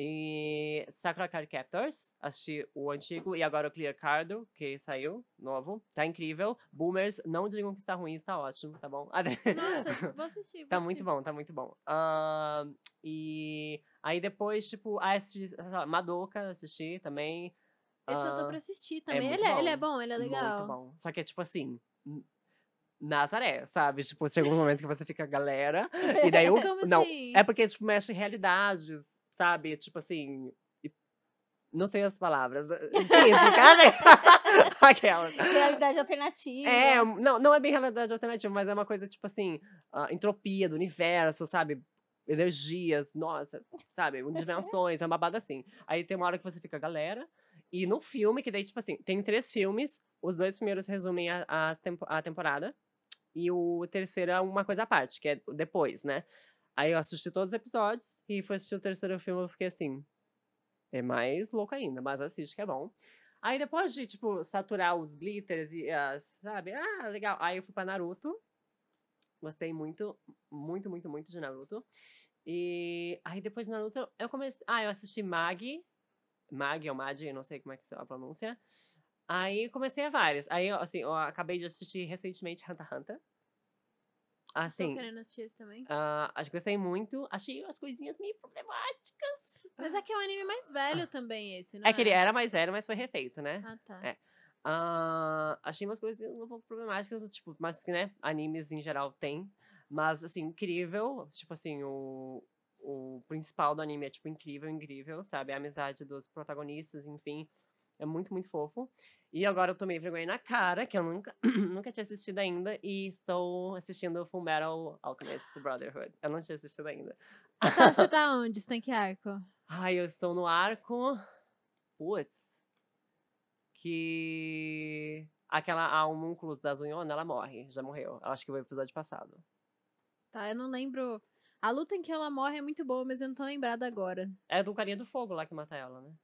Speaker 3: E Sakura Card Captors, assisti o antigo e agora o Clear Cardo, que saiu, novo. Tá incrível. Boomers, não digam que está ruim, está ótimo, tá bom?
Speaker 1: Nossa, vou assistir. Vou
Speaker 3: Tá
Speaker 1: assistir.
Speaker 3: muito bom, tá muito bom. Ahn, e aí depois, tipo, ah, assisti, Madoka, assisti também.
Speaker 1: Esse eu tô
Speaker 3: Ah,
Speaker 1: pra assistir também.
Speaker 3: muito
Speaker 1: ele, é, ele é
Speaker 3: bom.
Speaker 1: ele é legal.
Speaker 3: Muito bom. Só que é tipo assim. Nazaré, sabe? Tipo, chega um momento que você fica galera. E daí.
Speaker 1: Como
Speaker 3: não,
Speaker 1: assim?
Speaker 3: é porque, tipo, mexe em realidades, sabe? Tipo assim. Não sei as palavras. Física, né? Aquela.
Speaker 2: Realidade alternativa.
Speaker 3: É, não, não é bem realidade alternativa, mas é uma coisa tipo assim, a entropia do universo, sabe? Energias, nossa, sabe? Dimensões, é uma babada assim. Aí tem uma hora que você fica, galera. E no filme, que daí, tipo assim, tem três filmes, os dois primeiros resumem a, tempo- a temporada. E o terceiro é uma coisa à parte, que é depois, né? Aí eu assisti todos os episódios e fui assistir o terceiro filme eu fiquei assim. É mais louco ainda, mas assiste que é bom. Aí depois de, tipo, saturar os glitters e as, sabe? Ah, legal. Aí eu fui pra Naruto. Gostei muito, muito, muito, muito de Naruto. E aí depois de Naruto eu comecei. Ah, eu assisti Mag. Mag ou Magi, não sei como é que é a pronúncia. Aí comecei a várias. Aí, assim, eu acabei de assistir recentemente Hunter x Hunter.
Speaker 1: Tô
Speaker 3: Assim,
Speaker 1: querendo assistir esse também.
Speaker 3: ah, acho que gostei muito. Achei as coisinhas meio problemáticas.
Speaker 1: Mas é que é um anime mais velho também, esse, não
Speaker 3: É que ele era mais velho, mas foi refeito, né?
Speaker 1: Ah, tá.
Speaker 3: É. Ah, achei umas coisas um pouco problemáticas, mas, tipo, mas que, né, animes em geral tem. Mas, assim, incrível. Tipo assim, o, o principal do anime é, tipo, incrível, incrível, sabe? A amizade dos protagonistas, enfim. É muito, muito fofo. E agora eu tomei vergonha na cara, que eu nunca, nunca tinha assistido ainda, e estou assistindo Full Metal Alchemist Brotherhood. Eu não tinha assistido ainda.
Speaker 1: Tá, você tá onde? Você tá em que arco?
Speaker 3: Ai, eu estou no arco. Putz. Que. Aquela a homúnculos da Zunhona, ela morre. Já morreu. Eu acho que foi o episódio passado.
Speaker 1: Tá, eu não lembro. A luta em que ela morre é muito boa, mas eu não tô lembrada agora.
Speaker 3: É do carinha do fogo lá que mata ela, né?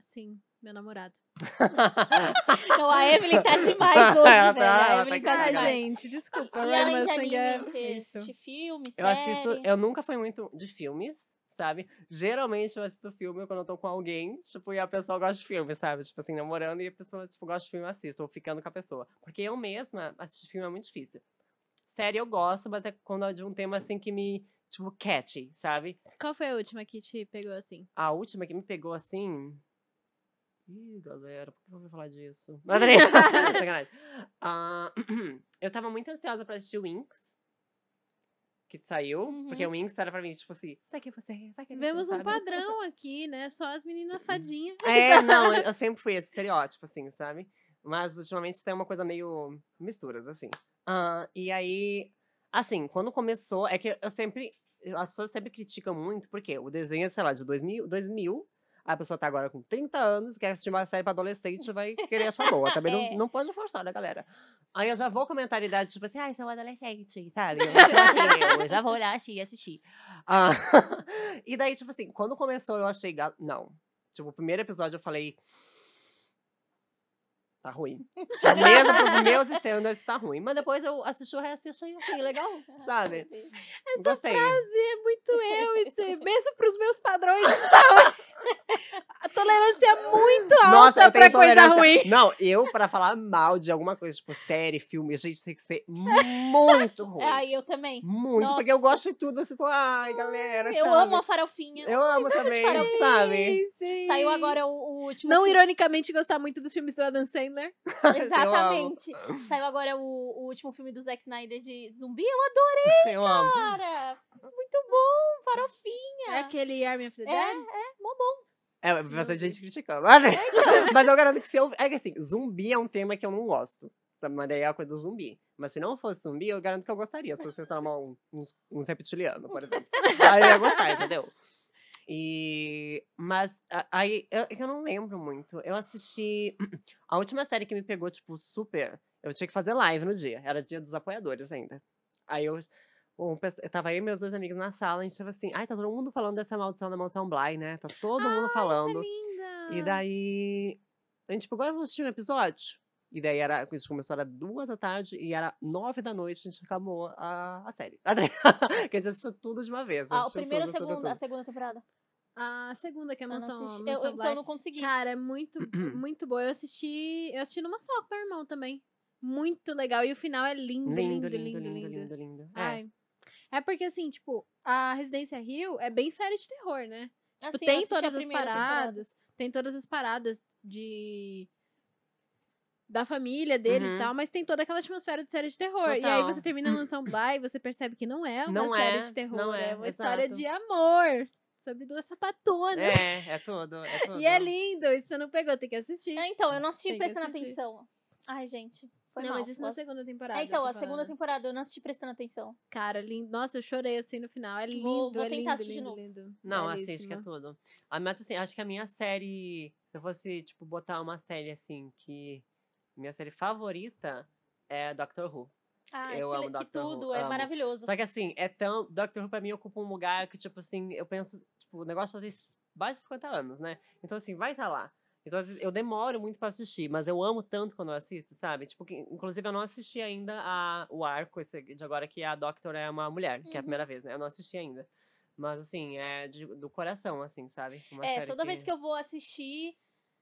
Speaker 1: Sim, meu namorado.
Speaker 2: Então a Evelyn tá demais hoje,
Speaker 3: Ela
Speaker 2: velho.
Speaker 3: tá-
Speaker 2: a Evelyn
Speaker 3: tá
Speaker 2: tá,
Speaker 1: Ai,
Speaker 2: demais.
Speaker 1: gente, desculpa.
Speaker 2: E além de
Speaker 1: é
Speaker 2: anime, você assiste filme,
Speaker 3: Eu
Speaker 2: série?
Speaker 3: assisto. Eu nunca fui muito de filmes, sabe? Geralmente eu assisto filme quando eu tô com alguém, tipo, e a pessoa gosta de filme, sabe? Tipo assim, namorando e a pessoa, tipo, gosta de filme, eu assisto, ou ficando com a pessoa. Porque eu mesma, assistir filme é muito difícil. Série eu gosto, mas é quando é de um tema assim que me, tipo, catchy, sabe?
Speaker 1: Qual foi a última que te pegou assim?
Speaker 3: A última que me pegou assim. Ih, galera, por que eu vou falar disso? Peraí, sacanagem. Ah, eu tava muito ansiosa pra assistir o Winx. Que saiu. Porque o Winx era pra mim, tipo assim, sai que você, sai que você.
Speaker 1: Vemos um
Speaker 3: sabe?
Speaker 1: padrão aqui, né? Só as meninas fadinhas.
Speaker 3: É, não, eu sempre fui esse estereótipo, assim, sabe? Mas ultimamente tem uma coisa meio misturas, assim. Ah, e aí, assim, quando começou, é que eu sempre. As pessoas sempre criticam muito, porque o desenho é, sei lá, de 2000, 2000 a pessoa tá agora com 30 anos, quer assistir uma série pra adolescente, vai querer achar boa. Também
Speaker 2: É.
Speaker 3: não, não pode forçar, né, galera? Aí eu já vou com a mentalidade, tipo assim, ai, sou adolescente, sabe? Tipo assim, eu já vou olhar assim e assistir. Ah, e daí, tipo assim, quando começou, eu achei. Não. Tipo, o primeiro episódio eu falei. Tá ruim. Tipo, mesmo pros meus standards, tá ruim. Mas depois eu assisti o resto e achei assim, legal, sabe?
Speaker 1: Essa
Speaker 3: Gostei.
Speaker 1: frase é muito eu, isso é mesmo pros meus padrões. tá? A tolerância é muito alta
Speaker 3: Nossa, eu
Speaker 1: pra coisa ruim.
Speaker 3: Não, eu, pra falar mal de alguma coisa, tipo, série, filme, gente, tem que ser muito ruim.
Speaker 2: Ai, eu também.
Speaker 3: Muito, porque eu
Speaker 2: nossa.
Speaker 3: gosto de tudo assim, ai, galera.
Speaker 2: Eu
Speaker 3: sabe?
Speaker 2: amo a farofinha.
Speaker 3: Eu amo também,
Speaker 2: farofinha.
Speaker 3: sabe?
Speaker 1: Sim.
Speaker 2: Saiu agora o, o último
Speaker 1: Não
Speaker 2: filme.
Speaker 1: ironicamente gostar muito dos filmes do Adam Sandler.
Speaker 2: Exatamente. Saiu agora o, o último filme do Zack Snyder de zumbi. Eu
Speaker 3: Eu amo.
Speaker 2: adoro, cara. Muito bom, farofinha.
Speaker 1: É aquele Army of the Dead?
Speaker 2: É, é, mó bom.
Speaker 3: É, bastante gente criticando. Ah, né? Mas eu garanto que se eu. É que assim, zumbi é um tema que eu não gosto. sabe? Mas daí é a coisa do zumbi. Mas se não fosse zumbi, eu garanto que eu gostaria. Se você transformar um, uns, uns reptilianos, por exemplo. aí eu ia gostar, entendeu? E. Mas aí eu, eu não lembro muito. Eu assisti. A última série que me pegou, tipo, super. Eu tinha que fazer live no dia. Era dia dos apoiadores ainda. Aí eu. um eu tava aí e meus dois amigos na sala, a gente tava assim, ai, tá todo mundo falando dessa maldição da mansão Bly, né? Tá todo mundo
Speaker 1: Ah,
Speaker 3: falando.
Speaker 1: É linda.
Speaker 3: E daí. A gente pegou e vamos assistir um episódio. E daí era. A gente começou, era duas da tarde e era nove da noite, a gente acabou a, a série. que a gente assistiu tudo de uma vez.
Speaker 2: Ah, o
Speaker 3: assistiu
Speaker 2: primeiro e a
Speaker 3: tudo, tudo,
Speaker 2: segunda, a
Speaker 3: tudo.
Speaker 2: segunda temporada.
Speaker 1: A segunda, que é a
Speaker 2: Eu não
Speaker 1: Mansão,
Speaker 2: assisti.
Speaker 1: Mansão
Speaker 2: Eu, então não consegui.
Speaker 1: Cara, é muito, muito boa. Eu assisti. Eu assisti numa só com meu irmão também. Muito legal. E o final é lindo, lindo,
Speaker 3: Lindo,
Speaker 1: lindo,
Speaker 3: lindo,
Speaker 1: lindo.
Speaker 3: lindo, lindo, lindo. É.
Speaker 1: Ai. É porque, assim, tipo, a Residência Rio é bem série de terror, né? Tipo,
Speaker 2: Assim,
Speaker 1: tem todas as paradas. Tem todas as paradas de. Da família deles e
Speaker 3: Uhum.
Speaker 1: tal, mas tem toda aquela atmosfera de série de terror. E aí
Speaker 3: Total.
Speaker 1: você termina a Mansão Bly e você percebe que não é uma
Speaker 3: Não
Speaker 1: série
Speaker 3: é,
Speaker 1: de terror,
Speaker 3: não é,
Speaker 1: é uma história
Speaker 3: exato.
Speaker 1: de amor. Sobre duas sapatonas.
Speaker 3: É, é tudo, é tudo.
Speaker 1: E é lindo, isso você não pegou, tem que assistir.
Speaker 2: É, então, eu não assisti
Speaker 1: Tem
Speaker 2: prestando atenção. Ai, gente. Foi
Speaker 1: não,
Speaker 2: mal.
Speaker 1: mas isso na
Speaker 2: Gosto.
Speaker 1: segunda temporada.
Speaker 2: É, então, a segunda temporada eu não assisti prestando atenção.
Speaker 1: Cara, lindo. Nossa, eu chorei assim no final. É lindo,
Speaker 2: Vou- vou
Speaker 1: é
Speaker 2: tentar
Speaker 1: lindo,
Speaker 2: assistir de
Speaker 1: lindo,
Speaker 2: novo.
Speaker 1: lindo.
Speaker 3: Não, assiste que é
Speaker 1: Belíssimo.
Speaker 3: tudo. Ah, Mas assim, acho que a minha série. Se eu fosse, tipo, botar uma série assim que. Minha série favorita é Doctor Who.
Speaker 2: Ai,
Speaker 3: Eu
Speaker 2: que,
Speaker 3: amo
Speaker 2: que
Speaker 3: Doctor Who,
Speaker 2: tudo, é
Speaker 3: amo.
Speaker 2: maravilhoso.
Speaker 3: Só que assim, é tão. Doctor Who pra mim ocupa um lugar que, tipo assim, eu penso, tipo, o negócio só tem mais de 50 anos, né? Então, assim, vai estar lá. Então, eu demoro muito pra assistir, mas eu amo tanto quando eu assisto, sabe? Tipo, que, inclusive, eu não assisti ainda a, o arco esse de agora que a Doctor é uma mulher, que é a
Speaker 2: Uhum.
Speaker 3: primeira vez, né? Eu não assisti ainda. Mas, assim, é de- do coração, assim, sabe? Uma
Speaker 2: É, toda vez que eu vou assistir,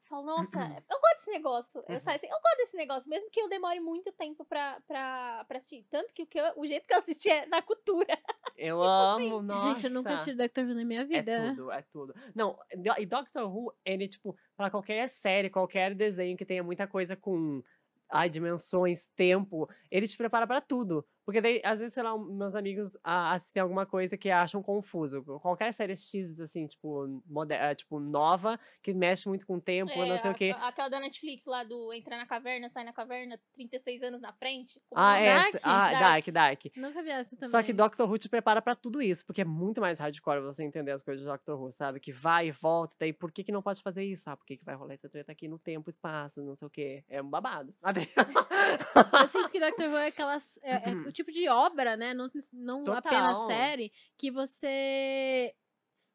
Speaker 2: falo, nossa,
Speaker 3: Uhum.
Speaker 2: eu gosto desse negócio. Eu saio assim, eu gosto desse negócio, mesmo que eu demore muito tempo pra, pra, pra assistir. Tanto que o, que eu- o jeito que eu assisti é na cultura.
Speaker 3: Eu
Speaker 2: tipo assim,
Speaker 3: amo, nossa.
Speaker 1: Gente, eu nunca assisti Doctor Who na minha
Speaker 3: É
Speaker 1: vida.
Speaker 3: tudo, é tudo. Não, e Doctor Who, ele, tipo, pra qualquer série, qualquer desenho que tenha muita coisa com ai, dimensões, tempo, ele te prepara pra tudo. Porque daí, às vezes, sei lá, meus amigos ah, assistem alguma coisa que acham confuso. Qualquer série X, assim, tipo, moder- ah, tipo nova, que mexe muito com o tempo, não
Speaker 2: É,
Speaker 3: sei
Speaker 2: a-
Speaker 3: o quê.
Speaker 2: aquela da Netflix lá do entrar na caverna, sai na caverna, 36 anos na frente. como
Speaker 3: Ah,
Speaker 2: é
Speaker 3: essa- Ah, Dark, Dark.
Speaker 1: Nunca vi essa também.
Speaker 3: Só que Doctor Who te prepara pra tudo isso, porque é muito mais hardcore você entender as coisas de Doctor Who, sabe? Que vai e volta, daí por que, que não pode fazer isso? Ah, por que, que vai rolar essa treta aqui no tempo, espaço, não sei o quê. É um babado.
Speaker 1: Eu sinto que Doctor Who é aquelas. É, é o tipo de obra, né? Não, não apenas série, que você.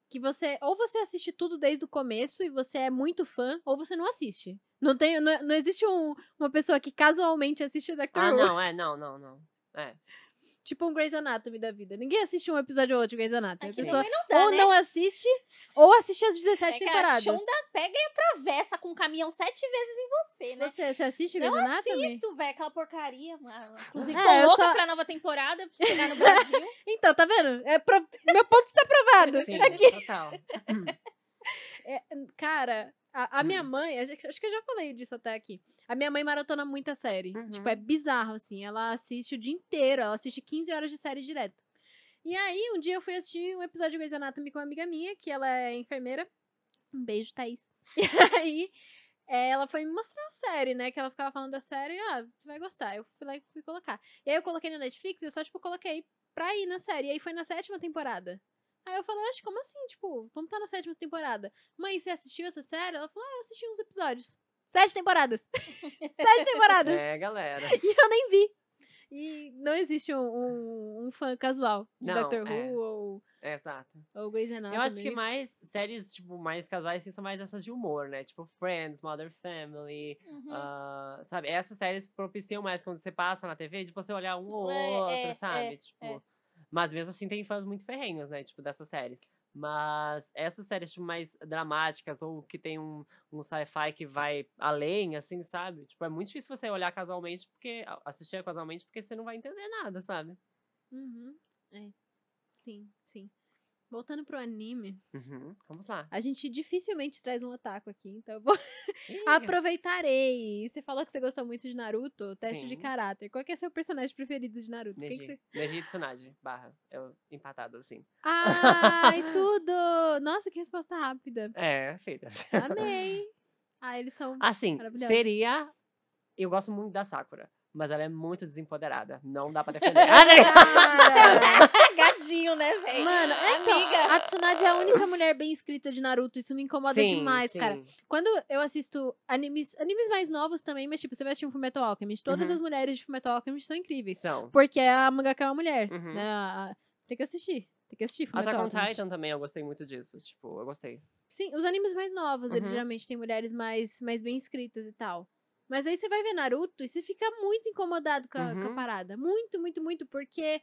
Speaker 1: Que você. Ou você assiste tudo desde o começo e você é muito fã, ou você não assiste. Não, tem, não, não existe um- uma pessoa que casualmente assiste Doctor
Speaker 3: ah,
Speaker 1: Who.
Speaker 3: não, é, não, não, não. É.
Speaker 1: Tipo um Grey's Anatomy da vida. Ninguém assiste um episódio ou outro de Grey's Anatomy.
Speaker 2: É
Speaker 1: A pessoa
Speaker 2: não dá,
Speaker 1: ou
Speaker 2: né?
Speaker 1: não assiste, ou assiste as 17
Speaker 2: É que a
Speaker 1: temporadas.
Speaker 2: Shonda pega e atravessa com um caminhão sete vezes em você, né?
Speaker 1: Você, você assiste
Speaker 2: Não
Speaker 1: Grey's Anatomy?
Speaker 2: assisto, velho, aquela porcaria. mano. Inclusive,
Speaker 1: É,
Speaker 2: tô louca
Speaker 1: só-
Speaker 2: pra nova temporada, pra chegar no Brasil.
Speaker 1: Então, tá vendo? É pro- Meu ponto está provado.
Speaker 3: Sim,
Speaker 1: Aqui.
Speaker 3: total.
Speaker 1: É, Cara, a, a minha
Speaker 3: Hum.
Speaker 1: mãe, acho que eu já falei disso até aqui. A minha mãe maratona muita série. Tipo,
Speaker 3: Uhum.
Speaker 1: é bizarro, assim. Ela assiste o dia inteiro, ela assiste 15 horas de série direto. E aí, um dia eu fui assistir um episódio de Grey's Anatomy com uma amiga minha, que ela é enfermeira. Um beijo, Thaís. E aí, é, ela foi me mostrar a série, né? Que ela ficava falando da série, ah, você vai gostar. Eu fui lá e fui colocar. E aí eu coloquei na Netflix, eu só, tipo, coloquei pra ir na série. E aí foi na sétima temporada. Aí eu falei, acho como assim? Tipo, vamos estar na sétima temporada. Mãe, você assistiu essa série? Ela falou, ah, eu assisti uns episódios. Sete temporadas. Sete temporadas.
Speaker 3: É, galera.
Speaker 1: E eu nem vi. E não existe um, um, um fã casual de
Speaker 3: Não,
Speaker 1: Doctor Who
Speaker 3: é.
Speaker 1: ou,
Speaker 3: É, exato.
Speaker 1: ou Grey's Anatomy.
Speaker 3: Eu acho que mais séries, tipo, mais casuais, assim, são mais essas de humor, né? Tipo, Friends, Mother Family,
Speaker 2: Uhum.
Speaker 3: ah, sabe? Essas séries propiciam mais quando você passa na TV, de você olhar um ou
Speaker 2: É,
Speaker 3: outro,
Speaker 2: é,
Speaker 3: sabe?
Speaker 2: é,
Speaker 3: tipo,
Speaker 2: é.
Speaker 3: Mas mesmo assim tem fãs muito ferrenhos, né? Tipo, dessas séries. Mas essas séries tipo, mais dramáticas ou que tem um, um sci-fi que vai além, assim, sabe? Tipo, é muito difícil você olhar casualmente, porque assistir casualmente, porque você não vai entender nada, sabe?
Speaker 1: Uhum. É. Sim, sim. Voltando pro anime,
Speaker 3: Uhum. Vamos lá.
Speaker 1: a gente dificilmente traz um otaku aqui, então eu vou aproveitarei. Você falou que você gostou muito de Naruto, teste de
Speaker 3: Sim.
Speaker 1: caráter. Qual que é seu personagem preferido de Naruto? Quem que
Speaker 3: Neji.
Speaker 1: você...
Speaker 3: Neji Tsunade, barra. Eu empatado, assim.
Speaker 1: Ai, tudo! Nossa, que resposta rápida.
Speaker 3: É, filha.
Speaker 1: Amei. Ah, eles são
Speaker 3: Assim,
Speaker 1: Maravilhosos.
Speaker 3: seria. Eu gosto muito da Sakura, mas ela é muito desempoderada. Não dá pra defender. Ah, né?
Speaker 1: Cara,
Speaker 2: velho?
Speaker 1: Mano, então,
Speaker 2: Amiga.
Speaker 1: a Tsunade é a única mulher bem escrita de Naruto. Isso me incomoda
Speaker 3: Sim,
Speaker 1: demais, cara.
Speaker 3: sim.
Speaker 1: Quando eu assisto animes, animes mais novos também, mas tipo, você vai assistir um Fullmetal Alchemist, todas
Speaker 3: Uhum.
Speaker 1: as mulheres de Fullmetal Alchemist são incríveis.
Speaker 3: São.
Speaker 1: Porque a mangaka é uma mulher,
Speaker 3: Uhum.
Speaker 1: né? Tem que assistir. Tem que assistir
Speaker 3: Attack
Speaker 1: Fullmetal
Speaker 3: on
Speaker 1: Alchemist.
Speaker 3: Titan também, eu gostei muito disso. Tipo, eu gostei.
Speaker 1: Sim, os animes mais novos, eles
Speaker 3: Uhum.
Speaker 1: geralmente têm mulheres mais, mais bem escritas e tal. Mas aí você vai ver Naruto e você fica muito incomodado com a, com a
Speaker 3: Uhum.
Speaker 1: parada. Muito, muito, muito, porque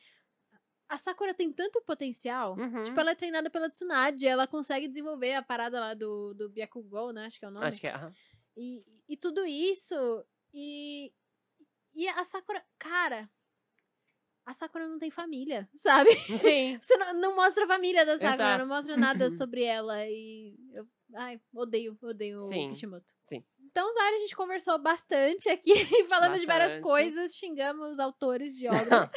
Speaker 1: a Sakura tem tanto potencial.
Speaker 3: Uhum.
Speaker 1: Tipo, ela é treinada pela Tsunade, ela consegue desenvolver a parada lá do, do Byakugou, né? Acho que é o nome.
Speaker 3: Acho que é. aham.
Speaker 1: E, e tudo isso. E, e a Sakura. Cara. A Sakura não tem família, sabe?
Speaker 3: Sim.
Speaker 1: Você não, não mostra a família da Sakura,
Speaker 3: Exato.
Speaker 1: não mostra nada sobre ela. E. Eu, ai, odeio, odeio o
Speaker 3: Sim,
Speaker 1: Kishimoto.
Speaker 3: sim.
Speaker 1: Então, Zara, a gente conversou bastante aqui, falamos de várias
Speaker 3: Bastante.
Speaker 1: coisas, xingamos os autores de obras.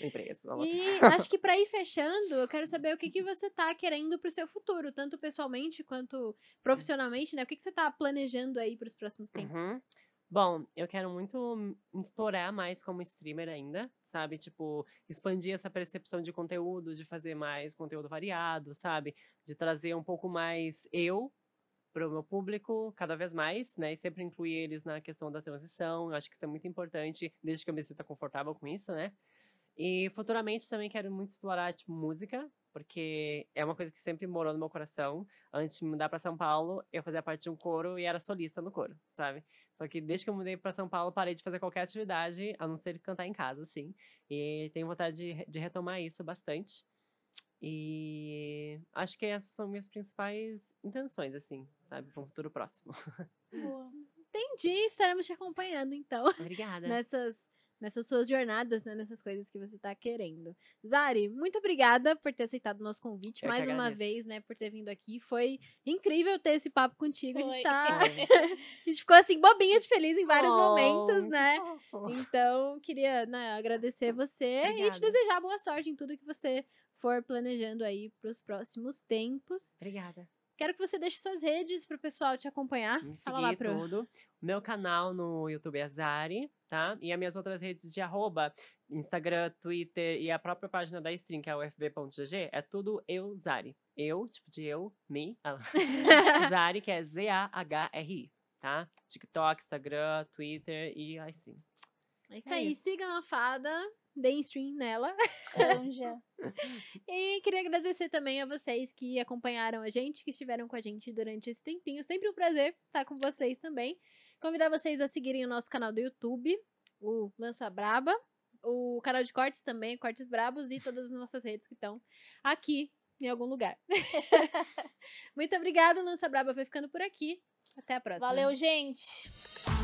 Speaker 3: Empresa.
Speaker 1: E acho que pra ir fechando, eu quero saber o que, que você tá querendo pro seu futuro, tanto pessoalmente quanto profissionalmente, né? O que, que você tá planejando aí pros próximos tempos?
Speaker 3: Uhum. Bom, eu quero muito explorar mais como streamer ainda, sabe? Tipo, expandir essa percepção de conteúdo, de fazer mais conteúdo variado, sabe? De trazer um pouco mais eu para o meu público cada vez mais, né? E sempre incluir eles na questão da transição. Eu acho que isso é muito importante, desde que eu me sinta confortável com isso, né? E futuramente também quero muito explorar, tipo, música, porque é uma coisa que sempre morou no meu coração. Antes de me mudar para São Paulo, eu fazia parte de um coro e era solista no coro, sabe? Só que desde que eu mudei para São Paulo, parei de fazer qualquer atividade, a não ser cantar em casa, assim. E tenho vontade de, de retomar isso bastante. E acho que essas são minhas principais intenções, assim, sabe? Para um futuro próximo.
Speaker 1: Entendi, estaremos te acompanhando então,
Speaker 3: Obrigada.
Speaker 1: nessas, nessas suas jornadas, né? Nessas coisas que você tá querendo. Zari, muito obrigada por ter aceitado o nosso convite
Speaker 3: Eu
Speaker 1: mais uma vez, né? Por ter vindo aqui. Foi incrível ter esse papo contigo. A gente
Speaker 2: Foi.
Speaker 1: tá.
Speaker 3: Foi.
Speaker 1: A gente ficou assim, bobinha de feliz em vários
Speaker 3: Oh,
Speaker 1: momentos, né?
Speaker 3: fofo.
Speaker 1: Então, queria né, agradecer você e te
Speaker 3: Obrigada.
Speaker 1: desejar boa sorte em tudo que você for planejando aí para os próximos tempos.
Speaker 3: Obrigada.
Speaker 1: Quero que você deixe suas redes para o pessoal te acompanhar.
Speaker 3: Me
Speaker 1: Fala lá pro.
Speaker 3: tudo. O meu canal no YouTube é Zari, tá? E as minhas outras redes de arroba, Instagram, Twitter e a própria página da stream, que é ufb.gg, é tudo eu, Zari. Eu, tipo de eu, me. ah, Zari, que é Z-A-H-R-I, tá? TikTok, Instagram, Twitter e a stream.
Speaker 1: É isso
Speaker 3: É
Speaker 1: aí,
Speaker 3: isso.
Speaker 1: sigam a fada, deem stream nela.
Speaker 2: Anja.
Speaker 1: E queria agradecer também a vocês que acompanharam a gente, que estiveram com a gente durante esse tempinho. Sempre um prazer estar com vocês também. Convidar vocês a seguirem o nosso canal do YouTube, o Lança Braba, o canal de cortes também, Cortes Brabos, e todas as nossas redes que estão aqui em algum lugar. Muito obrigada, Lança Braba vai ficando por aqui. Até a próxima.
Speaker 2: Valeu, gente.